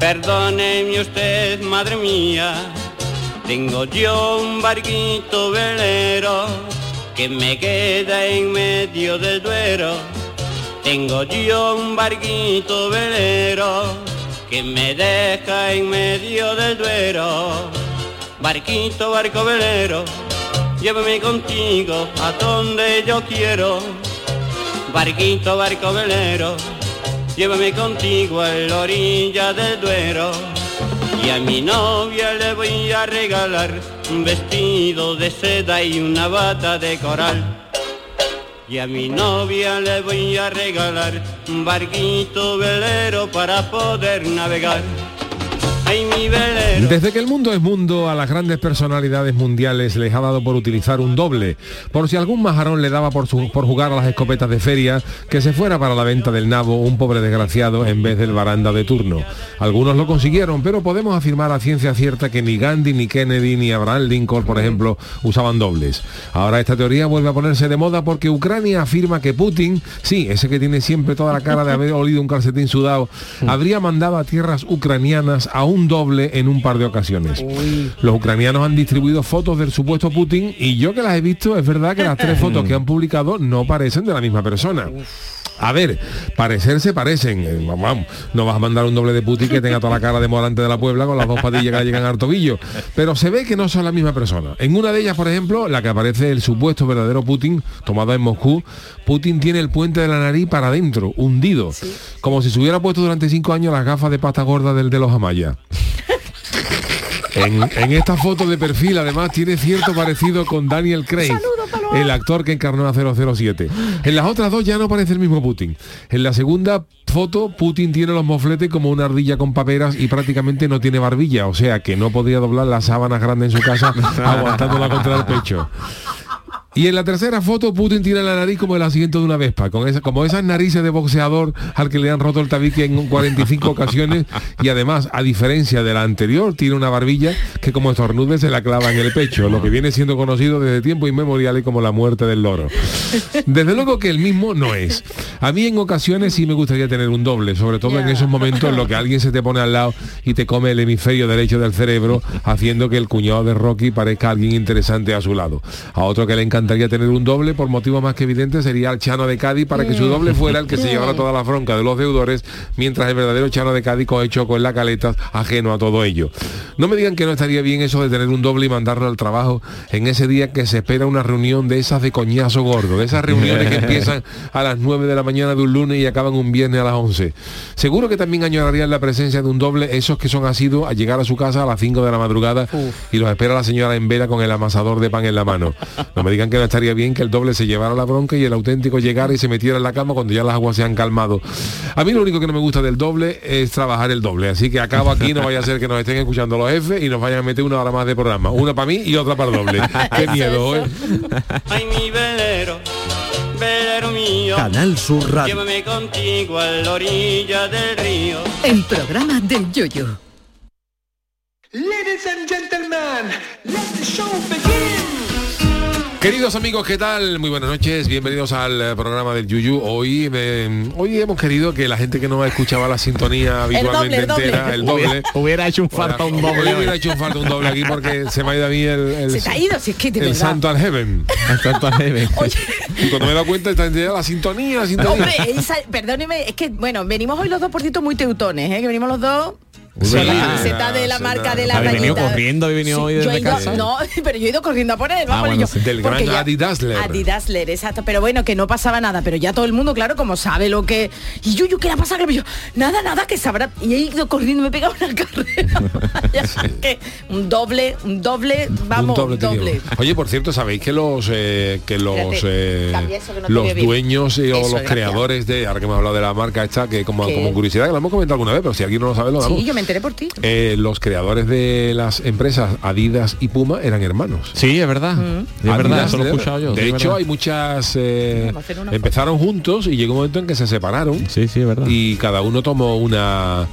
Perdóneme usted, madre mía, tengo yo un barquito velero que me queda en medio del duero. Tengo yo un barquito velero que me deja en medio del duero. Barquito, barco velero, llévame contigo a donde yo quiero. Barquito, barco velero, llévame contigo a la orilla del Duero. Y a mi novia le voy a regalar un vestido de seda y una bata de coral. Y a mi novia le voy a regalar un barquito velero para poder navegar. Desde que el mundo es mundo, a las grandes personalidades mundiales les ha dado por utilizar un doble. Por si algún majarón le daba por, su- por jugar a las escopetas de feria, que se fuera para la venta del nabo un pobre desgraciado en vez del baranda de turno. Algunos lo consiguieron, pero podemos afirmar a ciencia cierta que ni Gandhi, ni Kennedy, ni Abraham Lincoln, por ejemplo, usaban dobles. Ahora esta teoría vuelve a ponerse de moda porque Ucrania afirma que Putin, sí, ese que tiene siempre toda la cara de haber olido un calcetín sudado, habría mandado a tierras ucranianas a un doble en un par de ocasiones. Los ucranianos han distribuido fotos del supuesto Putin y yo que las he visto, es verdad que las tres fotos que han publicado no parecen de la misma persona. A ver, parecerse parecen. Eh, Vamos, no vas a mandar un doble de Putin que tenga toda la cara de morante de la Puebla con las dos patillas que le llegan al tobillo. Pero se ve que no son la misma persona. En una de ellas, por ejemplo, la que aparece el supuesto verdadero Putin, tomado en Moscú, Putin tiene el puente de la nariz para adentro, hundido. Como si se hubiera puesto durante cinco años las gafas de pasta gorda del de los Amaya. En, en esta foto de perfil, además, tiene cierto parecido con Daniel Craig, el actor que encarnó a 007. En las otras dos ya no parece el mismo Putin. En la segunda foto, Putin tiene los mofletes como una ardilla con paperas y prácticamente no tiene barbilla, o sea que no podría doblar las sábanas grandes en su casa aguantándola contra el pecho. Y en la tercera foto Putin tiene la nariz como el asiento de una vespa, con esa, como esas narices de boxeador al que le han roto el tabique en 45 ocasiones y además, a diferencia de la anterior, tiene una barbilla que como estornude se la clava en el pecho, lo que viene siendo conocido desde tiempos inmemoriales como la muerte del loro. Desde luego que el mismo no es. A mí en ocasiones sí me gustaría tener un doble, sobre todo en esos momentos en los que alguien se te pone al lado y te come el hemisferio derecho del cerebro, haciendo que el cuñado de Rocky parezca alguien interesante a su lado. A otro que le encantaría tener un doble, por motivo más que evidente, sería el Chano de Cádiz para que su doble fuera el que se llevara toda la bronca de los deudores, mientras el verdadero Chano de Cádiz coge choco en la caleta, ajeno a todo ello. No me digan que no estaría bien eso de tener un doble y mandarlo al trabajo en ese día que se espera una reunión de esas de coñazo gordo, de esas reuniones que empiezan a las 9 de la mañana de un lunes y acaban un viernes a las 11. Seguro que también añorarían la presencia de un doble esos que son asidos a llegar a su casa a las 5 de la madrugada y los espera la señora en vela con el amasador de pan en la mano. No me digan que no estaría bien que el doble se llevara la bronca y el auténtico llegara y se metiera en la cama cuando ya las aguas se han calmado. A mí lo único que no me gusta del doble es trabajar el doble, así que acabo aquí, no vaya a ser que nos estén escuchando los jefes y nos vayan a meter una hora más de programa. Una para mí y otra para el doble. Qué miedo, ¿eh? Ay, mi velero, velero mío. Canal Sur Radio. Llévame contigo a la orilla del río. El programa del Yoyo. Ladies and gentlemen, let the show begin. Queridos amigos, ¿qué tal? Muy buenas noches, bienvenidos al eh, programa del Yuyu. Hoy, eh, hoy hemos querido que la gente que no escuchaba la sintonía habitualmente el doble. entera, el doble, Hubiera, hubiera hecho un falta un doble. Hubiera hecho un falta un doble aquí porque se me ha ido a mí el, el, Se te ha ido, si es que de el. Santo al Heaven. Y cuando me he dado cuenta está entera la sintonía, la sintonía. Hombre, esa- perdóneme, es que, bueno, venimos hoy los dos, por cierto, muy teutones, ¿eh? que venimos los dos Sí, la camiseta de la marca de la ¿Habéis venido corriendo? ¿Habéis venido hoy desde casa? No, pero yo he ido corriendo a por él. vamos, bueno. Del gran Adidasler. Adidasler, exacto. Pero bueno, que no pasaba nada. Pero ya todo el mundo, claro, como sabe lo que... Y yo, yo, ¿qué le ha pasado? Yo, nada, nada, que sabrá. Y he ido corriendo, me he pegado una carrera. Que un doble, un doble, vamos, un doble, doble. Oye, por cierto, sabéis que los eh, que los Espérate, eh, que no los dueños eh, o los creadores de ahora que hemos hablado de la marca esta que como, ¿Qué? como curiosidad que lo hemos comentado alguna vez, pero si alguien no lo sabe lo damos. Sí, yo me enteré por ti. Eh, los creadores de las empresas Adidas y Puma eran hermanos. Sí, es verdad. Mm. Es verdad, eso lo he ¿eh? escuchado yo. De sí, hecho, hay muchas. eh, empezaron juntos y llegó un momento en que se separaron Sí, sí, es verdad. y cada uno tomó una.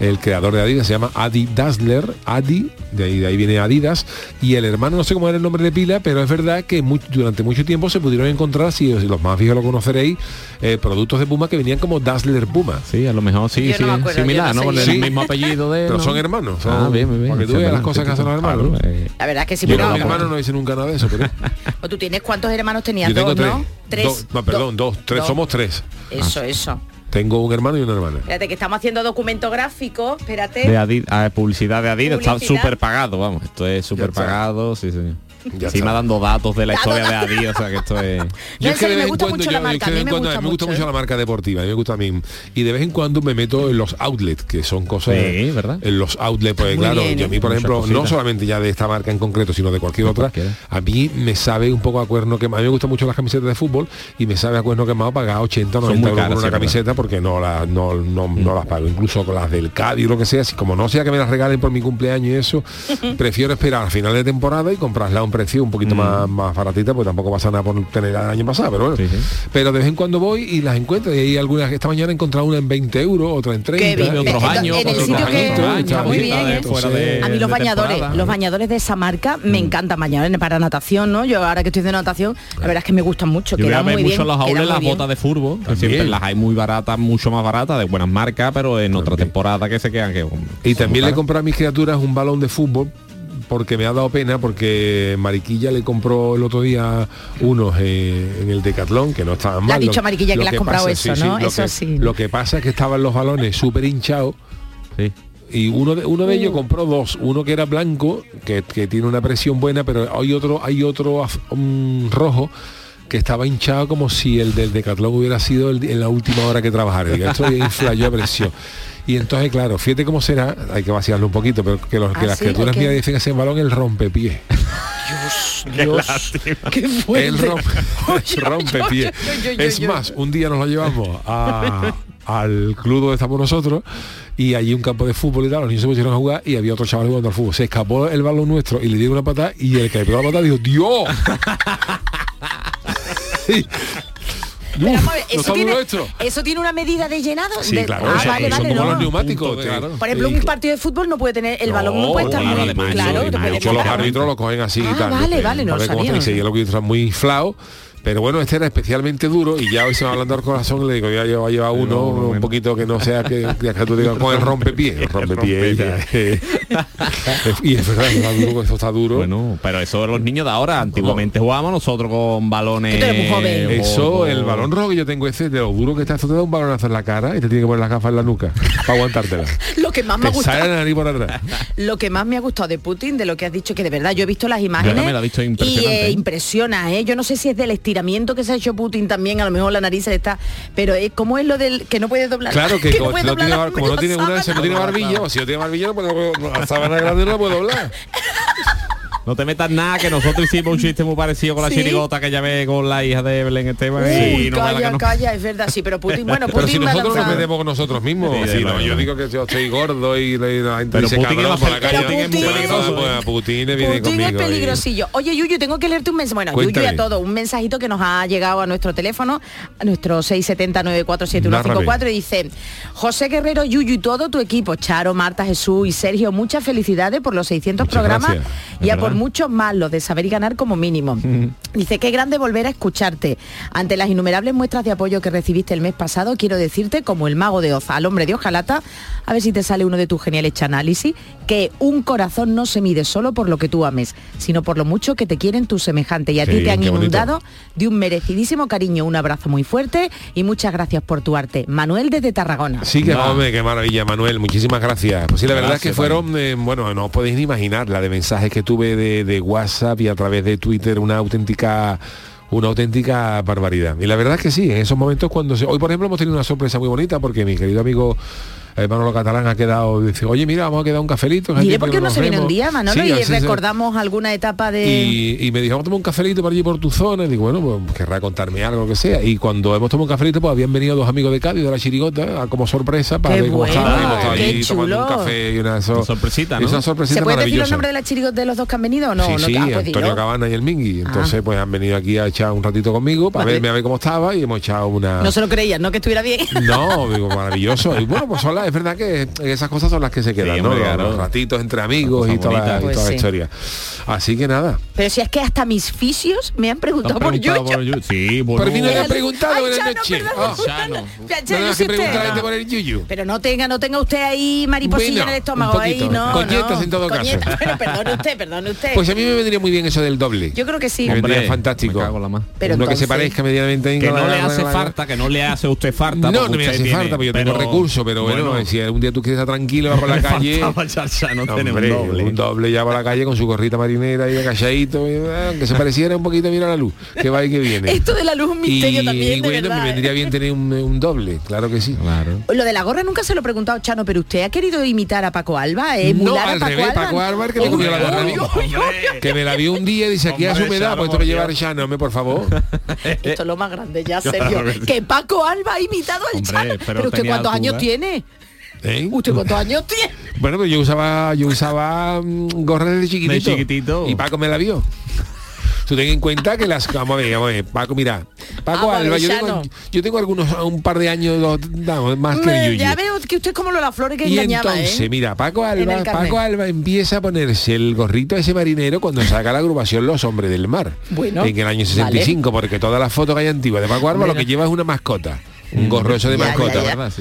El creador de Adidas se llama Adi Dassler, Adi, de ahí, de ahí viene Adidas, y el hermano, no sé cómo era el nombre de pila, pero es verdad que durante mucho tiempo se pudieron encontrar, si, si los más viejos lo conoceréis, eh, productos de Puma que venían como Dassler Puma. Sí, a lo mejor sí, sí, no me acuerdo, similar, no ¿no? Con el Sí. mismo apellido de Pero ¿no? son hermanos. son- Ah, bien, bien, bien. Para que tú veas las cosas que hacen los claro, hermanos. eh, La verdad es que sí, Yo con mi no, hermano no hice nunca nada de eso, pero ¿O tú tienes cuántos hermanos tenías? yo tengo Dos, tres. ¿no? Tres. Dos- no, perdón, dos, tres, Dos. somos tres. Eso, eso. Tengo un hermano y una hermana. Espérate, que estamos haciendo documento gráfico. Espérate. de Adidas, ah, publicidad de Adidas, está súper pagado, vamos, esto es súper pagado, sí, sí. Ya Encima está. dando datos de la historia de. Adidas, o sea que esto es... No, en serio, me vez en gusta cuando mucho la yo- marca, es que a de mí vez me en cuando- gusta me gusta mucho, la marca deportiva, a mí me gusta a mí. Y de vez en cuando me meto en los outlets, que son cosas... Sí, ¿verdad? En los outlets, pues Muy claro, bien, yo a ¿eh? mí, por ejemplo, no solamente ya de esta marca en concreto, sino de cualquier De otra, cualquiera. a mí me sabe un poco a cuerno que A mí me gustan mucho las camisetas de fútbol y me sabe a cuerno quemado pagar 80 o Son 90 muy euros por una es camiseta porque no, la, no, no, no las pago. Incluso con las del Cádiz o lo que sea, si como no sea que me las regalen por mi cumpleaños y eso, prefiero esperar al final de temporada y comprarla a un precio un poquito más, más baratita, pues tampoco pasa nada por tener el año pasado, pero bueno. Sí, sí. Pero de vez en cuando voy y las encuentro y hay algunas, esta mañana he encontrado una en 20 euros, otra en 30. Qué bien. de otros años, en el otros sitio que- años, está muy bien, ¿eh? fuera de- A mí los bañadores, temporada. los bañadores de esa marca me encantan bañadores para natación, ¿no? Yo ahora que estoy de natación, la verdad es que me gustan mucho, Yo quedan muy mucho bien. en las bien. botas de fútbol, que siempre las hay muy baratas, mucho más baratas, de buenas marcas, pero en otra temporada que se quedan que Y también le compré a mis criaturas un balón de fútbol porque me ha dado pena porque Mariquilla le compró el otro día unos eh, en el Decathlon que no estaban mal. has dicho, Lo- Mariquilla, que lo le has comprado eso, ¿no? Eso que- sí. Lo que pasa es que estaban los balones súper hinchados Sí. y uno de, uno de Uh. ellos compró dos, uno que era blanco, que, que tiene una presión buena, pero hay otro, hay otro un rojo que estaba hinchado como si el del Decathlon hubiera sido el- en la última hora que trabajara. Digo, esto inflayó a presión. Y entonces, claro, fíjate cómo será, hay que vaciarlo un poquito, pero que, los, que Ah, las sí, criaturas ¿o qué? mías dicen que ese balón el rompepié. Dios, qué fuerte. El rompe, oye, Es más, un día nos lo llevamos a- al club donde estamos nosotros y allí un campo de fútbol y tal, los niños se pusieron a jugar y había otro chaval jugando al fútbol. Se escapó el balón nuestro y le dieron una patada y el que le pegó la patada dijo, ¡Dios! Pero, Uf, vamos a ver, ¿no eso, tiene, eso una medida de llenado. Sí, de- claro, Ah, vale, vale, no. los neumáticos. Claro. Por ejemplo, un partido de fútbol no puede tener el balón no, puede estar claro, muy claro. eso, te además, puede hecho los picar. árbitros lo cogen así y tal. vale, vale, no lo sabía. lo que muy inflado. Pero bueno, este era especialmente duro y ya hoy se me va hablando al corazón y le digo, ya lleva, lleva uno, no, un bueno. poquito que no sea que, que tú digas con el rompepié. El rompepié. y es verdad, está duro, eso está duro. Bueno, pero eso los niños de ahora, antiguamente jugábamos nosotros con balones. Joven. Eso, el balón rojo que yo tengo ese, de lo duro que está, esto te da un balonazo en la cara y te tiene que poner las gafas en la nuca para aguantártela. Lo que más me ha gustado. por atrás. Lo que más me ha gustado de Putin, de lo que has dicho, que de verdad yo he visto las imágenes he visto y impresionante, eh, ¿eh? impresiona, ¿eh? Yo no sé si es del estiramiento que se ha hecho Putin también, a lo mejor la nariz se está, pero es como es lo del que no puede doblar. Claro que, no como, no tiene, como no tiene una, se no tiene sábana. barbilla, o si no tiene barbilla, no puede, la sábana grande no la puede doblar. No te metas nada, que nosotros hicimos un chiste muy parecido con la ¿Sí? chirigota que ya ve con la hija de Belén Esteban. Uy, y no calla, no- calla, es verdad, sí, pero Putin, bueno, Putin Pero si nosotros nos metemos con nosotros mismos, Sí, no, yo digo que yo estoy gordo y la, gente Pero dice Putin cabrón es por la calle. Putin- pues, peligroso. Putin viene Putin conmigo. es y- peligrosillo. Oye, Yuyu, tengo que leerte un mensaje. Bueno, Yuyu y Cuéntame. a todo, un mensajito que nos ha llegado a nuestro teléfono, a nuestro 670-947-154, y dice, José Guerrero, Yuyu y todo tu equipo, Charo, Marta, Jesús y Sergio, muchas felicidades por los 600 Muchas programas gracias. y a Es por. Muchos más, los de saber y ganar como mínimo. Dice, qué grande volver a escucharte. Ante las innumerables muestras de apoyo que recibiste el mes pasado, quiero decirte, como el mago de Oz al hombre de Ojalata, a ver si te sale uno de tus geniales análisis, que un corazón no se mide solo por lo que tú ames, sino por lo mucho que te quieren tus semejantes. Y a ti te han bonito. inundado de un merecidísimo cariño. Un abrazo muy fuerte y muchas gracias por tu arte. Manuel desde Tarragona. Sí, que Va. hombre, qué maravilla, Manuel. Muchísimas gracias. Pues sí, la verdad es que fueron, eh, bueno, no os podéis ni imaginar la de mensajes que tuve de, de WhatsApp y a través de Twitter, una auténtica una auténtica barbaridad. Y la verdad es que sí, en esos momentos cuando se... Hoy, por ejemplo, hemos tenido una sorpresa muy bonita porque mi querido amigo eh, Manolo Catalán ha quedado, dice, oye, mira, vamos a quedar un cafelito. tiempo por qué no se viene un vemos". día, Manolo, Sí, y recordamos alguna etapa de... y, y me dijo, vamos a tomar un cafelito por allí por tu zona. Y digo, bueno, pues querrá contarme algo, lo que sea. Y cuando hemos tomado un cafelito, pues habían venido dos amigos de Cádiz, de la Chirigota, como sorpresa para Qué ver cómo bueno, estaba. Y hemos estado qué allí tomando un café y una, so- Una sorpresita, ¿no? Una sorpresita ¿Se puede decir los nombres de las chirigos de los dos que han venido o no? sí, no sí, Ah, pues Antonio. Cabana y el Mingui. Entonces, Ah. pues han venido aquí a echar un ratito conmigo para Vale. verme a ver cómo estaba y hemos echado una... No se lo creían, ¿no? Que estuviera bien. No, digo, maravilloso. Y bueno, pues son las- es verdad que esas cosas son las que se quedan, ¿no? Los- claro. Los ratitos entre amigos y toda, la, y Pues la historia. Así que nada. Pero si es que hasta mis fisios me han ¿Te preguntado por preguntado por Yuyu? Sí, bueno. Pero a mí no le han preguntado. Pero no tenga, no tenga usted ahí mariposilla Bueno, en el estómago poquito. ahí, no. Coñetas no. en todo caso. Bueno, perdone usted, perdone usted. Pues a mí me vendría muy bien eso del doble. yo creo que sí. Me vendría fantástico. me cago en la mar. Pero Uno que se parezca medianamente a Que no le hace falta, que no le hace a usted falta. No, no me hace falta, porque yo tengo recursos, pero bueno, si algún día tú quieres estar tranquilo, vas por la le calle. un Hombre, doble. un doble ya por la calle con su gorrita marinera y agachadito, que se pareciera un poquito mira la luz, que va y que viene. Esto de la luz es un misterio y, también, y de bueno, verdad, me ¿eh? vendría bien tener un, un doble, claro que sí. Claro. Lo de la gorra nunca se lo he preguntado, Chano, pero usted ha querido imitar a Paco Alba, ¿eh? No, Emular a al Paco revés, Alba. Paco Alba, el que me la gorra a. Que me vio un día y dice, aquí hace Hombre, humedad, pues esto por que llevar. Chano, hombre, por favor. Esto es lo más grande, ya, Sergio. que Paco Alba ha imitado al Chano. pero usted cuántos años tiene? ¿Eh? ¿Usted cuántos años tiene? Bueno, pero yo usaba, yo usaba mm, gorra desde chiquitito. De chiquitito. Y Paco me la vio. Tú ten en cuenta que las... Vamos a ver, vamos a ver. Paco, mira. Paco Ah, vale, Alba, yo tengo, Chano. yo tengo algunos, un par de años dos, más que Me- el Yuyu. ya veo que usted es como lo de las flores que Y engañaba, entonces, ¿eh? mira, Paco Alba. Paco Alba empieza a ponerse el gorrito ese marinero cuando saca la agrupación Los Hombres del Mar. Bueno, en el año 65, porque todas las fotos que hay antiguas de Paco Alba lo que lleva es una mascota. Un gorro eso de Ya, mascota, ya, ya. ¿verdad?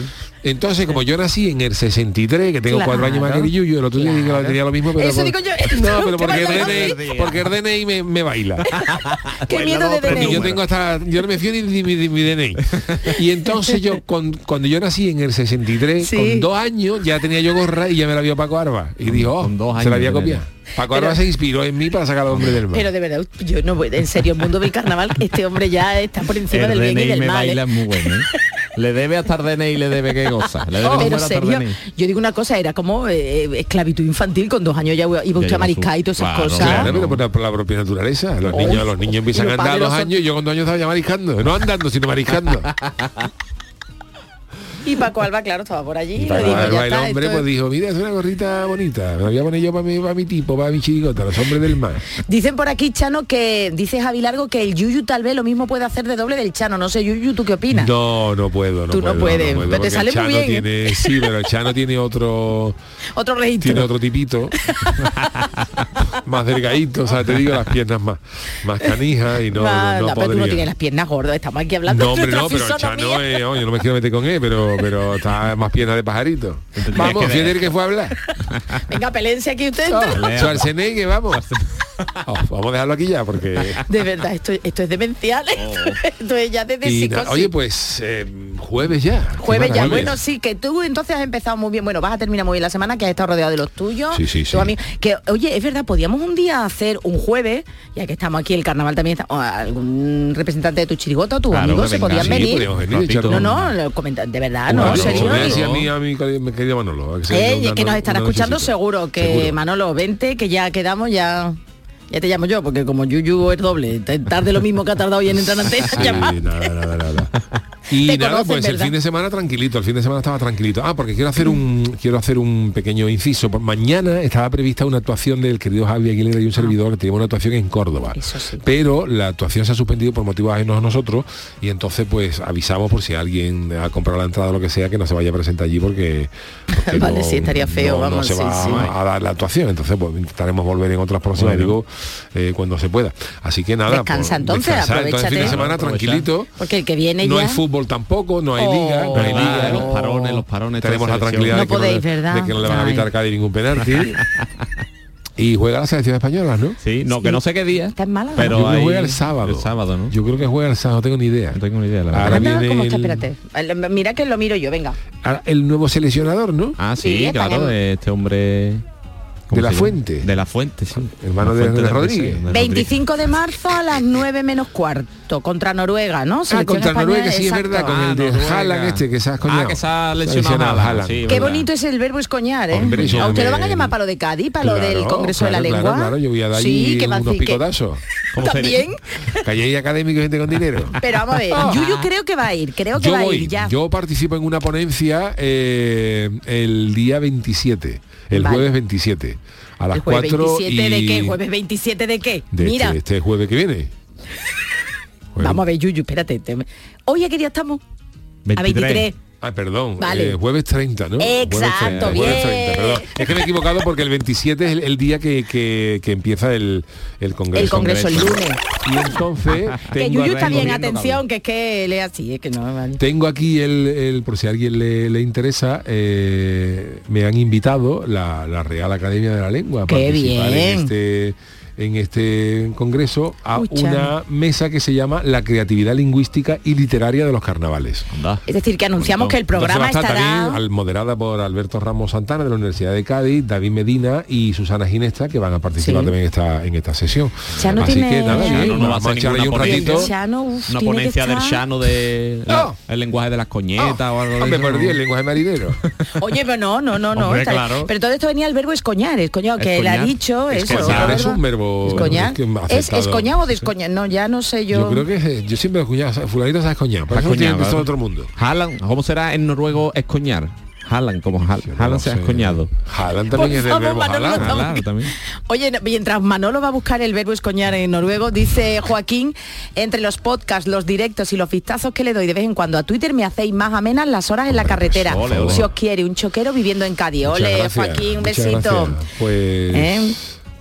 Entonces, como yo nací en el 63, que tengo cuatro años más que el Yuyu, el otro día dije que tenía lo mismo, pero Eso por- digo yo, no, pero ¿qué porque el DNI, decir? porque el DNI me, me baila. Qué miedo de DNI. yo tengo hasta, yo no me fío ni de mi, de mi DNI. Y entonces yo, con- cuando yo nací en el 63, Sí. con dos años, ya tenía yo gorra y ya me la vio Paco Arba. Y dijo, oh, con dos se la años había copiado. Paco Arba se inspiró en mí para sacar al hombre del mar. Pero de verdad, yo no voy, en serio, el mundo del carnaval, este hombre ya está por encima El del bien y del me mal. ¿eh? baila muy bueno. ¿eh? Le debe hasta el DNI y le debe qué cosa. Le debe Pero serio, yo digo una cosa, era como eh, esclavitud infantil, con dos años ya iba usted a mariscar y todas esas claro, cosas. Claro, pero por la, por la propia naturaleza. Los Oh, niños, los niños empiezan a andar a dos años y yo con dos años estaba ya mariscando. No andando, sino mariscando. Y Paco Alba, claro, estaba por allí. Y Paco Alba, el está, hombre esto pues es- dijo, mira, es una gorrita bonita. Me la voy a poner yo para mi, para mi tipo, para mi chirigota, los hombres del mar. Dicen por aquí, Chano, que dice Javi Largo que el Yuyu tal vez lo mismo puede hacer de doble del Chano. No sé, Yuyu, ¿tú qué opinas? No, no puedo, no Tú no puedo, puedes, pero te sale muy bien, ¿eh? Tiene, sí, pero el Chano tiene otro, Otro registro. tiene otro tipito, más delgadito, o sea, te digo las piernas más, más canijas y no, Ah, no, no no, pero tú no tienes las piernas gordas, estamos aquí hablando No, de hombre, no, pero el Chano, eh, no me quiero meter con él, pero, pero está más piernas de pajarito. Vamos, que- el que fue a hablar. Venga, pelense aquí usted. Schwarzenegger, vamos. Oh, vamos a dejarlo aquí ya, porque... De verdad, esto, esto es demencial. Esto es ya de, de Oh. Y oye, pues eh, jueves ya. Jueves ya, bueno, sí, que tú entonces has empezado muy bien. Bueno, vas a terminar muy bien la semana, que has estado rodeado de los tuyos. Sí, sí, sí. amigos. Que, oye, es verdad, podíamos un día hacer un jueves, ya que estamos aquí, el carnaval también está, o algún representante de tu chirigota, tus Claro, amigos se podían sí, venir. No, no, lo comenta- de verdad, Bueno, no, serio. decía a mí, a querido- mi querido Manolo. que Eh, una- que nos estará escuchando seguro, que Seguro. Manolo, vente, que ya quedamos, ya ya te llamo yo, porque como Yuyu es doble, tarde lo mismo que ha tardado hoy en entrar en antena, Sí, nada, nada, nada. Y Te nada, conocen, pues el fin de semana tranquilito, el fin de semana estaba tranquilito. Ah, porque quiero hacer un quiero hacer un pequeño inciso. Por- Mañana estaba prevista una actuación del querido Javi Aguilera y un servidor que teníamos una actuación en Córdoba. Ah. Eso sí. Pero la actuación se ha suspendido por motivos ajenos a nosotros y entonces pues avisamos por si alguien ha comprado la entrada o lo que sea que no se vaya a presentar allí porque, porque Vale, sí, estaría feo, no, no vamos, se sí, va sí. a dar la actuación. Entonces pues intentaremos volver en otras próximas, Bueno. digo, eh, cuando se pueda. Así que nada, Descansa por- entonces, descansar. Entonces, fin de semana tranquilito. Porque el que viene No ya... hay fútbol tampoco, no hay Oh. liga, no hay ¿Verdad? liga. Los parones, los parones. Tenemos la tranquilidad No de, que podéis, no, le- ¿verdad? de que no le van a evitar Cádiz ningún penalti. y juega la selección española, ¿no? Sí, no, que no sé qué día. Está en Málaga. Pero Yo creo que hay- juega el sábado. El sábado, ¿no? Yo creo que juega el sábado, no tengo ni idea. No tengo ni idea, la verdad. Ahora Anda, viene ¿cómo está? el- Espérate. El- Mira que lo miro yo, venga. ahora el nuevo seleccionador, ¿no? Ah, Sí, sí, claro, este hombre... ¿cómo De la? Fuente. De la Fuente, sí. Hermano de- Fuente de del Rodríguez. Deseo, de 25 de marzo a las 9 menos cuarto contra Noruega, ¿no? Ah, contra Noruega, sí, es verdad, con Ah, el de Noruega. Haaland este, que se ha escoñado. Ah, que se ha Se lesionado Haaland, Haaland. sí, Qué verdad. bonito es el verbo escoñar, ¿eh? Hombre, eso ¿A usted lo van a llamar para lo de Cádiz, para lo del Congreso de la claro, Lengua? Claro, yo voy a dar sí, que unos picotazos. También. Que hay académicos y gente con dinero. Pero vamos a ver, Yuyu creo que va a ir, creo que yo va a ir ya. yo participo en una ponencia eh, el día 27, el Vale. jueves 27, a las ¿El jueves 4 27 de y- qué? ¿Jueves 27 de qué? de Mira, este, este jueves que viene. Jueves- vamos a ver, Yuyu, espérate. te- Hoy a qué día estamos? A 23. Ah, perdón, Vale. eh, jueves 30, ¿no? Exacto, Jueves 30, bien. jueves 30, perdón. Es que me he equivocado porque el 27 es el, el día que, que- que empieza el, el Congreso. El Congreso el lunes. Y entonces Que Yuyu está bien, atención, que es que él es así, es que no, vale. Tengo aquí el, el- por si a alguien le, le interesa, eh, me han invitado la, la Real Academia de la Lengua a ¡Qué participar bien! en este en este congreso a una Chano. mesa que se llama La creatividad lingüística y literaria de los carnavales. Anda. Es decir, que anunciamos que el programa estará... también al- moderada por Alberto Ramos Santana de la Universidad de Cádiz, David Medina y Susana Ginesta que van a participar Sí. también en esta, en esta sesión. Chano Así tiene- que nada, Chano bien, no va a vamos a hacer echar ahí un ratito. Chano, uf, Una ponencia del Shano de Oh. la- el lenguaje de las coñetas o algo de eso, ¿no? Dios, el lenguaje marinero. Oye, pero no, no, no, no. Hombre, está- claro. Pero todo esto venía el verbo escoñar, escoñado, que él ha Escoñar. dicho eso. Escoñar es un verbo Escoñar. que me ha ¿Es o descoñar? No, ya no sé yo. Yo creo que es- yo siempre he escuchado, fulanito se ha escoñado, pero eso tiene que otro mundo. Haaland, ¿cómo será en noruego escoñar? Haaland, como no Haaland se ha escoñado. Haaland Por también es verbo. Haaland también. Oye, mientras Manolo va a buscar el verbo escoñar en noruego, dice Joaquín, entre los podcasts, los directos y los vistazos que le doy de vez en cuando a Twitter me hacéis más amenas las horas en la carretera. ole, ole. Si os quiere, un choquero viviendo en Cádiz. Ole, gracias, Joaquín, un besito. gracias. Pues, ¿Eh?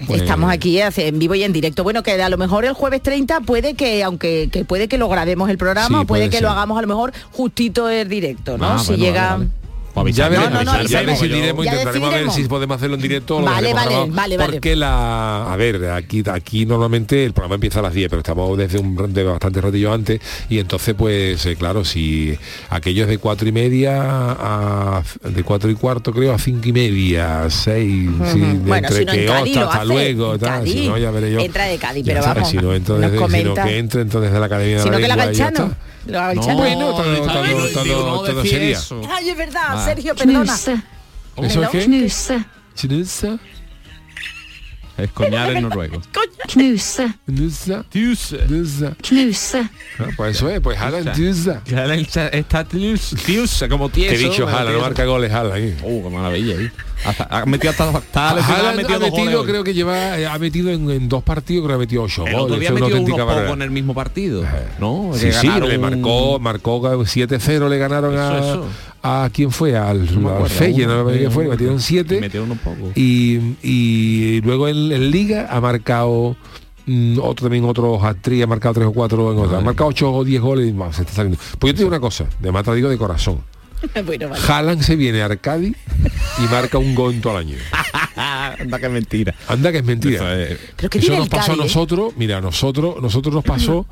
Pues- Estamos aquí en vivo y en directo. Bueno, que a lo mejor el jueves 30 puede que, aunque que puede que lo grabemos el programa, Sí, puede, puede que ser. lo hagamos a lo mejor justito el directo, ¿no? Ah, si bueno, llega. vale, vale. Ya veremos, no, no, ya- no, ya decidiremos, Ya intentaremos a ver decidiremos. si podemos hacerlo en directo o lo Vale, vale, grabado, vale, vale. Porque la, a ver, aquí, aquí normalmente el programa empieza a las 10, pero estamos desde un de bastante ratillo antes y entonces pues eh, claro, si aquellos de cuatro y media a de cuatro y cuarto creo a cinco y media, seis, sí, de Bueno, entre si no en que Cádiz hasta, hasta hace, luego, tal, Cádiz. si no ya veré yo. Entra de Cádiz, pero vamos, Si no comenta. que entre entonces de la Academia de la Lengua está. No. Bueno, todo- está todo- todo- todo sería. Ay, es verdad, Ah. Sergio, perdona. ¿Eso es qué? knuse, Chinesa, Escoñar en noruego. knuse, Nusa, Tius. Nusa. knuse. Ah, Pues eso es, pues Haaland, Nusa. Está tius, tius, como tieso. He dicho Haaland, no marca goles Haaland. ¿eh? Uh, qué maravilla. ¿eh? Hasta, ha metido hasta, hasta ha metido ha metido, creo que lleva, eh, ha metido en, en dos partidos, creo que ha metido ocho El otro goles. día es una metió unos pocos en el mismo partido. ¿No? Sí, sí, ganaron le marcó, marcó 7-0, le ganaron a, Eso, eso. a quién fue, al, No al uno, no me fue, metieron. 7 Metieron y, y luego en, en Liga ha marcado mm, otro también otro hat-trick, ha marcado tres o cuatro en otra, ha marcado 8 o 10 goles y más, se está saliendo. Pues yo te digo una cosa, de mata digo de corazón. bueno, vale. Haaland se viene a Arcadi y marca un gol en todo el año. Anda que mentira. Anda que es mentira. Eso es- Pero que Eso nos pasó a Cádiz, ¿eh? nosotros, mira, a nosotros, nosotros nos pasó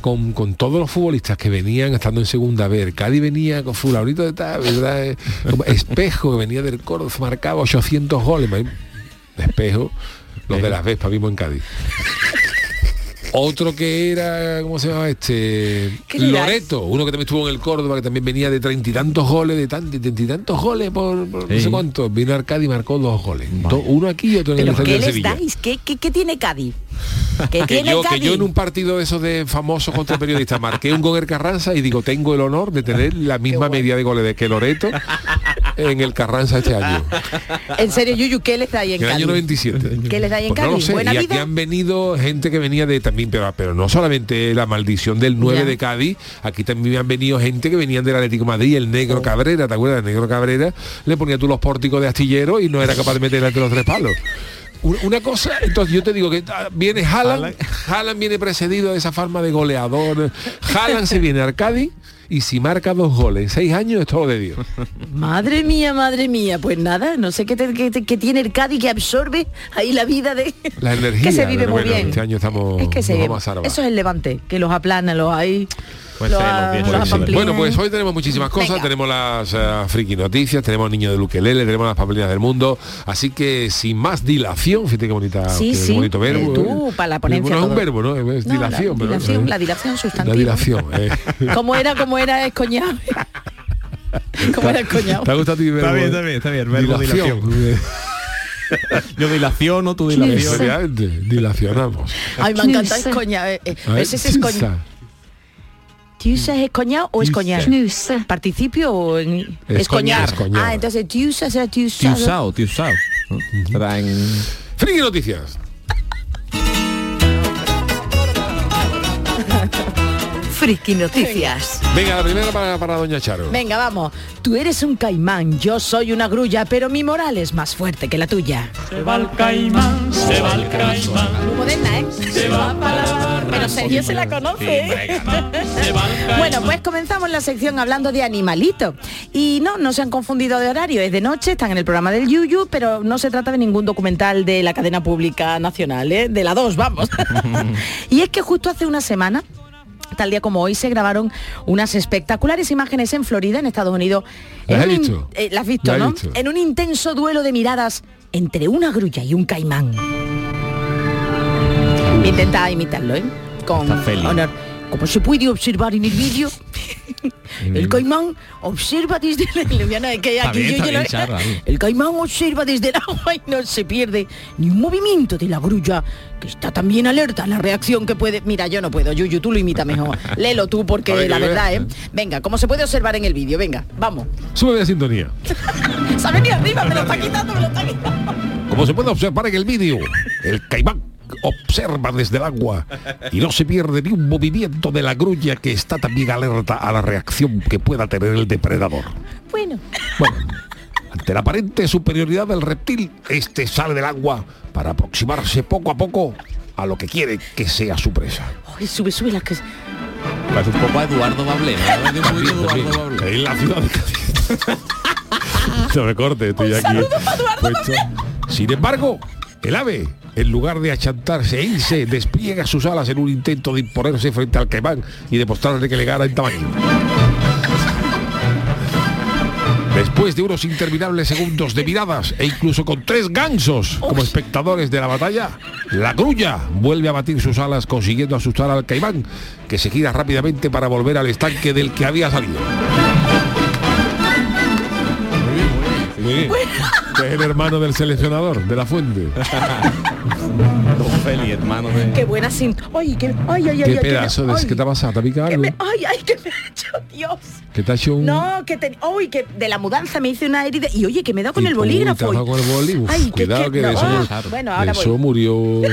con, con todos los futbolistas que venían estando en segunda vez. El Cádiz venía con fulanito de tal, ¿verdad? Eh, Espejo, que venía del Córdoba, marcaba 800 goles. Espejo, los de las Vespas vimos en Cádiz. Otro que era, ¿cómo se llama este? ¿Qué? Loreto, uno que también estuvo en el Córdoba, que también venía de treinta y tantos goles, de tan- de treinta y tantos goles por, por no sé cuánto. Vino a Arcadi y marcó dos goles. Uno aquí y otro en el ¿Pero estadio qué de les Sevilla. dais? ¿Qué, qué, qué tiene Cádiz? Que que tiene yo, que Cádiz. yo en un partido de esos de famosos contra periodistas marqué un gol en Carranza y digo, tengo el honor de tener la misma media de goles de que Loreto en el Carranza este año. En serio, Yuyu, ¿qué les da ahí en En el año Cádiz? 97. ¿Qué les da ahí en Pues no lo Cádiz? sé. ¿Buena y aquí vida? han venido gente que venía de también, pero, pero no solamente la maldición del 9 Ya. de Cádiz, aquí también han venido gente que venían del Atlético de Madrid, el Oh. negro Cabrera, ¿te acuerdas? El negro Cabrera le ponía tú los pórticos de astillero y no era capaz de meter entre los tres palos. Un- Una cosa, entonces yo te digo que ah, viene Haaland, Haaland viene precedido de esa forma de goleador. Haaland se viene al Cádiz y si marca dos goles en seis años es todo de Dios. Madre mía, madre mía, pues nada, no sé qué, te- qué te- qué tiene el Cádiz que absorbe ahí la vida de... La energía. que se vive muy bueno, bien. Este año estamos, es que se vamos a eso es el levante, que los aplana, los hay... Pues los sí. apamplina. Bueno, pues hoy tenemos muchísimas cosas, Venga. tenemos las eh, friki noticias, tenemos niño de Luquelele, tenemos las papelinas del mundo, así que sin más dilación, fíjate qué bonita, Sí, qué sí, bonito verbo. eh, tú, eh. para la ponencia No es un verbo, ¿no? Es No, dilación, la, pero- dilación, eh, la dilación la sustantiva. dilación. eh. ¿Cómo era, cómo era escoñado? ¿Cómo era escoñado? ¿Te ha gustado ti mi Está verbo? bien, está bien, está bien, verbo Dilación. Yo dilaciono, tú dilacionas. Dilacionamos. Ay, me encanta eh, eh, ver, ese es escoñado. ¿Tiusa es escoñado o escoñar? Knusa. ¿Participio o en- Escoñar, escoñar? escoñar. Ah, entonces tiusa será tiusado. Tiusao, tiusao. Será en... Friki noticias. Friki Noticias. Venga, la primera para, para Doña Charo. Venga, vamos. Tú eres un caimán, yo soy una grulla, pero mi moral es más fuerte que la tuya. Se va el caimán, se va el caimán. Muy moderna, ¿eh? Se va para la barra. Pero Sergio se la conoce. ¿eh? Se va el caimán. Bueno, pues comenzamos la sección hablando de animalito. Y no, no se han confundido de horario, es de noche, están en el programa del Yuyu, pero no se trata de ningún documental de la cadena pública nacional, ¿eh? de la 2, vamos. y es que justo hace una semana, tal día como hoy, se grabaron unas espectaculares imágenes en Florida, en Estados Unidos. ¿Las en has visto? eh, ¿Las has visto, ¿Las has no? visto? En un intenso duelo de miradas entre una grulla y un caimán. Voy a intentar imitarlo, ¿eh? Con honor. Como se puede observar en el vídeo, el caimán observa desde la... Es que aquí bien, yo bien. El caimán observa desde el agua y no se pierde ni un movimiento de la grulla, que está también alerta a la reacción que puede... Mira, yo no puedo, Yuyu, tú lo imita mejor. Léelo tú porque ver, la verdad. ¿eh? Venga, como se puede observar en el vídeo, venga, vamos. Sube de sintonía. Se ha venido arriba, me lo está quitando, me lo está quitando. Como se puede observar en el vídeo, el caimán observa desde el agua y no se pierde ni un movimiento de la grulla que está también alerta a la reacción que pueda tener el depredador. Bueno, Bueno, ante la aparente superioridad del reptil, este sale del agua para aproximarse poco a poco a lo que quiere que sea su presa. ay, sube, sube las que... Parece un poco a Eduardo Bablé, un. En la ciudad de Cádiz. no me corte, estoy aquí. puesto. Sin embargo, el ave, en lugar de achantarse e irse, despliega sus alas en un intento de imponerse frente al caimán y demostrarle que le gana en tamaño. Después de unos interminables segundos de miradas e incluso con tres gansos como espectadores de la batalla, la grulla vuelve a batir sus alas consiguiendo asustar al caimán, que se gira rápidamente para volver al estanque del que había salido. Muy bien. Que es el hermano del seleccionador, de la fuente. Don Feli, hermano de... Qué buena cinta. Ay, qué, ay, ay, ay, ¿Qué ay, pedazo de ay, qué te ha pasado? ¿Te ha picado que algo? me- ay, ay, que me ha hecho Dios. ¿Que te ha hecho un...? No, que te, uy, que de la mudanza me hice una herida y oye, que me da con Y el bolígrafo. te has dado con el Ay, cuidado que de no, eso, ah, bueno, de ahora eso voy. murió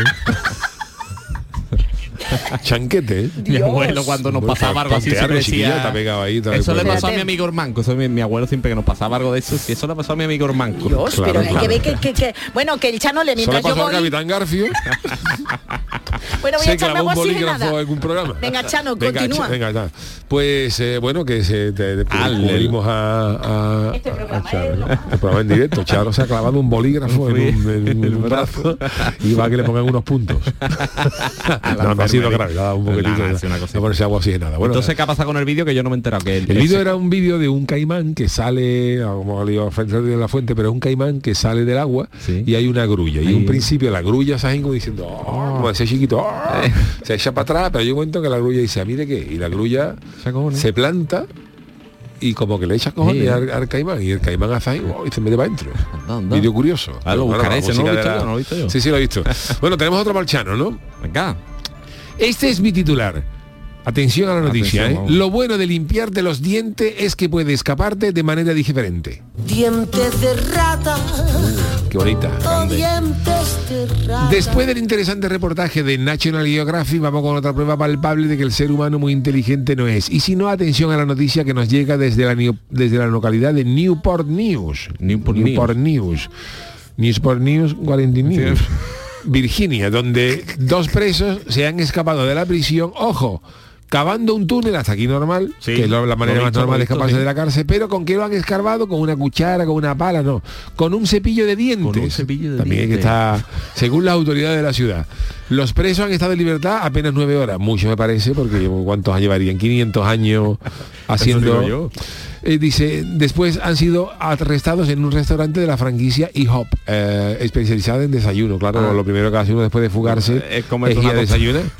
chanquete, ¿eh? Mi abuelo cuando nos pasaba algo así siempre decía... te ha pegado ahí, te ha Eso le pasó a mi amigo Ormanco. Eso mi, mi abuelo siempre que nos pasaba algo de eso. Si eso le pasó a mi amigo Ormanco. Dios, Claro, pero claro. que que, que, que- bueno, que el Chano le Eso le mientras yo al. Capitán Garfio. Bueno, voy a se echarme clavó agua un así bolígrafo en un programa. Venga, Chano, Venga, continúa. Ch- venga, ya. Pues eh, bueno, que se te, descubrimos a, a, Este a- programa a Charo, ¿no? El programa en directo. Charo se ha clavado un bolígrafo en un, en un brazo y va a que le pongan unos puntos. no, no ha sido grave, ha dado un poquitito. Una a ponerse agua oxigenada. Bueno, Entonces, ¿qué ha pasado con el vídeo? Que yo no me he enterado. Que el vídeo era un vídeo de un caimán que sale, como le digo, frente de la fuente, pero es un caimán que sale del agua Sí. y hay una grulla. Y Ahí. un principio la grulla se como diciendo, "Oh", como ese chiquito, "Oh", se echa para atrás, pero hay un momento que la grulla dice, "Ah, mire qué, y la grulla Se planta y como que le echas cojones Sí. al, al caimán y el caimán hace ahí wow, y se mete para adentro. Vídeo curioso. Ah, lo Pero, buscaré, la ese no lo he música visto de yo, no lo he visto yo. Sí, sí, lo he visto. bueno, tenemos otro marchano, ¿no? Venga. Este es mi titular. Atención a la noticia, Atención, ¿eh? Lo bueno de limpiarte los dientes es que puede escaparte de manera diferente. Dientes de rata, Qué bonita. oh, dientes de rata. Después del interesante reportaje de National Geographic, vamos con otra prueba palpable de que el ser humano muy inteligente no es. Y si no, atención a la noticia que nos llega desde la, New- desde la localidad de Newport News. Newport News. Newsport News, 40 News. Virginia, donde dos presos se han escapado de la prisión, ojo, cavando un túnel hasta aquí normal, Sí, que es la manera más normal de escaparse sí. de la cárcel, pero con qué lo han escarbado, con una cuchara, con una pala, no, con un cepillo de dientes. cepillo de También dientes. estar, según las autoridades de la ciudad. Los presos han estado en libertad apenas nueve horas, mucho me parece, porque ¿cuántos llevarían? 500 años haciendo... Eh, dice, después han sido arrestados en un restaurante de la franquicia IHOP, eh, especializada en desayuno. Claro, Ah. lo primero que hace uno después de fugarse Es comer es ir una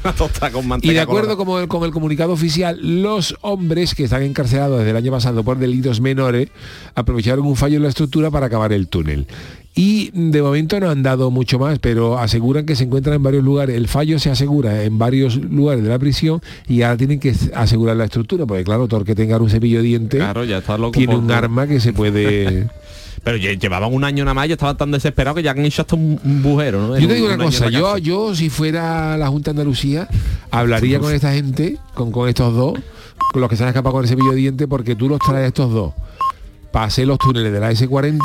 con Y de acuerdo con el, con el comunicado oficial, los hombres que están encarcelados desde el año pasado por delitos menores aprovecharon un fallo en la estructura para acabar el túnel. Y de momento no han dado mucho más, pero aseguran que se encuentran en varios lugares. El fallo se asegura en varios lugares de la prisión y ahora tienen que asegurar la estructura, porque claro, todo el que tenga un cepillo de dientes Claro, ya está loco tiene un arma que se puede... Pero lle- llevaban un año nada más y estaban tan desesperados que ya han hecho hasta un, un bujero, ¿no? Yo te digo un- una un cosa, yo, yo si fuera la Junta de Andalucía, hablaría con esta gente, con, con estos dos, con los que se han escapado con el cepillo de dientes, porque tú los traes a estos dos, pasé los túneles de la S40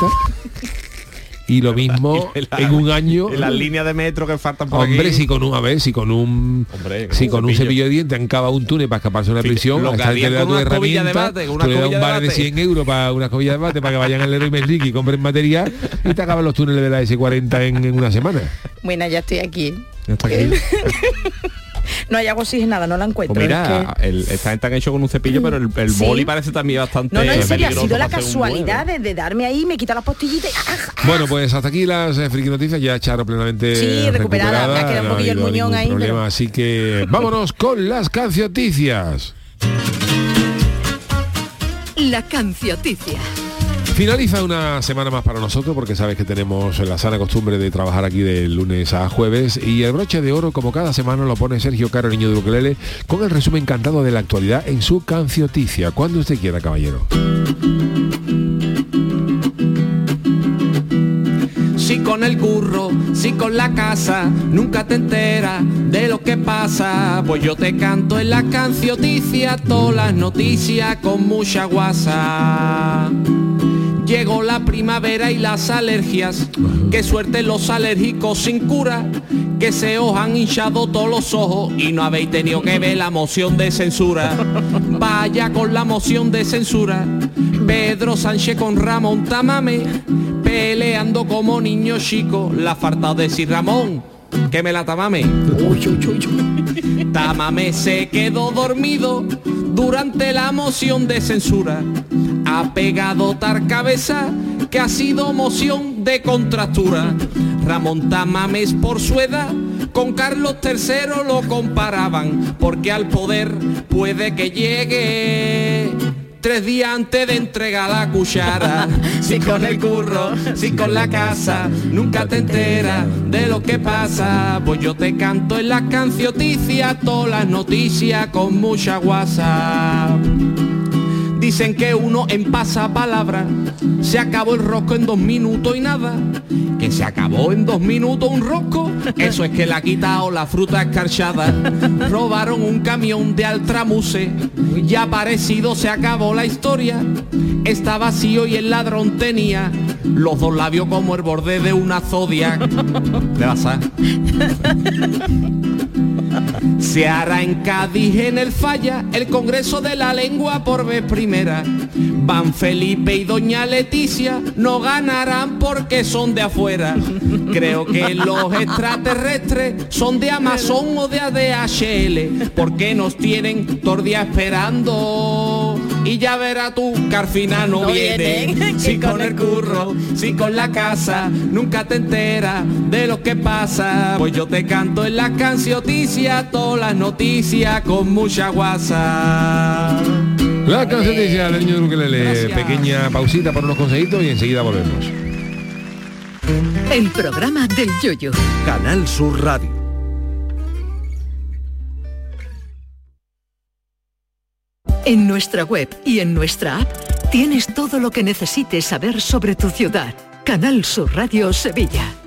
y lo mismo Y la- en un año. y las líneas de metro que faltan por Hombre, aquí. si con un, a ver, si con un Hombre, si con un cepillo. cepillo de dientes han cavado un túnel para escaparse de una prisión, lo a que con una escobilla de una tú le das un de vale de bate. 100 euros para una escobilla de bate para que vayan al Leroy Merlin y compren material y te acaban los túneles de la S40 en, en una semana. Bueno, ya estoy aquí. Ya está aquí. No hay agua oxigenada, no la encuentro. Pues es mira, que- el, gente han hecho con un cepillo, pero el, el Sí. boli parece también bastante No, no, en serio, ha sido la un casualidad de, de darme ahí, me quita las postillitas y ¡ah! Bueno, pues hasta aquí las eh, friki noticias, ya Charo plenamente Sí, recuperada, me ha quedado un no ha poquillo el muñón ahí, problema, pero- así que vámonos con las cancioticias. La cancioticia. Finaliza una semana más para nosotros porque sabes que tenemos la sana costumbre de trabajar aquí de lunes a jueves y el broche de oro como cada semana lo pone Sergio Caro Niño de Ukelele con el resumen cantado de la actualidad en su cancioticia. Cuando usted quiera, caballero. Si con el curro, si con la casa, nunca te enteras de lo que pasa. Pues yo te canto en la cancioticia, todas las noticias con mucha guasa. Llegó la primavera y las alergias, qué suerte los alérgicos sin cura, que se os han hinchado todos los ojos y no habéis tenido que ver la moción de censura. Vaya con la moción de censura, Pedro Sánchez con Ramón Tamame, peleando como niño chico, la falta de decir Ramón, que me la tamame. Tamame se quedó dormido durante la moción de censura. Ha pegado tar cabeza que ha sido moción de contractura. Ramón Tamames por su edad con Carlos III lo comparaban porque al poder puede que llegue tres días antes de entregar la cuchara. Si con el curro, si con la casa, nunca te enteras de lo que pasa. Pues yo te canto en las cancioticias, todas las noticias con mucha guasa. Dicen que uno en pasapalabra se acabó el rosco en dos minutos y nada. Que se acabó en dos minutos un rosco. Eso es que le ha quitado la fruta escarchada. Robaron un camión de Altramuse. Ya parecido se acabó la historia. Está vacío y el ladrón tenía los dos labios como el borde de una zodiac. ¿Le vas a? Se hará en Cádiz en el Falla el Congreso de la Lengua por vez primera. Van Felipe y Doña Leticia no ganarán porque son de afuera. Creo que los extraterrestres son de Amazon o de ADHL porque nos tienen todo el día esperando. Y ya verás tú que al final no, No vienen. vienen, Si que con con el curro, si con la casa, nunca te enteras de lo que pasa. Pues yo te canto en la cancioticias, todas las noticias con mucha guasa. La canción dice del niño de ukelele. Pequeña pausita para unos consejitos y enseguida volvemos. El programa del yoyo. Canal Sur Radio. En nuestra web y en nuestra app tienes todo lo que necesites saber sobre tu ciudad. Canal Sur Radio Sevilla.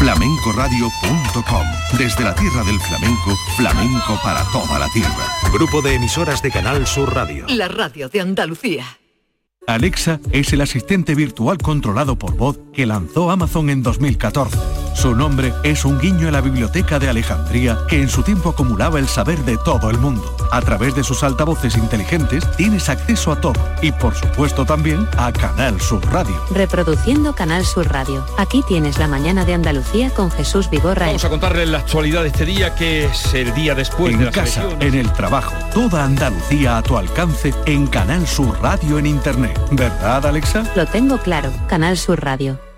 flamencoradio.com. Desde la tierra del flamenco, flamenco para toda la tierra. Grupo de emisoras de Canal Sur Radio. La radio de Andalucía. Alexa es el asistente virtual controlado por voz que lanzó Amazon en 2014. Su nombre es un guiño a la biblioteca de Alejandría que en su tiempo acumulaba el saber de todo el mundo. A través de sus altavoces inteligentes tienes acceso a todo y por supuesto también a Canal Sur Radio. Reproduciendo Canal Sur Radio. Aquí tienes la mañana de Andalucía con Jesús Vigorra. Vamos a contarles la actualidad de este día que es el día después en de las casa, elecciones. en el trabajo, toda Andalucía a tu alcance en Canal Sur Radio en Internet. ¿Verdad, Alexa? Lo tengo claro. Canal Sur Radio.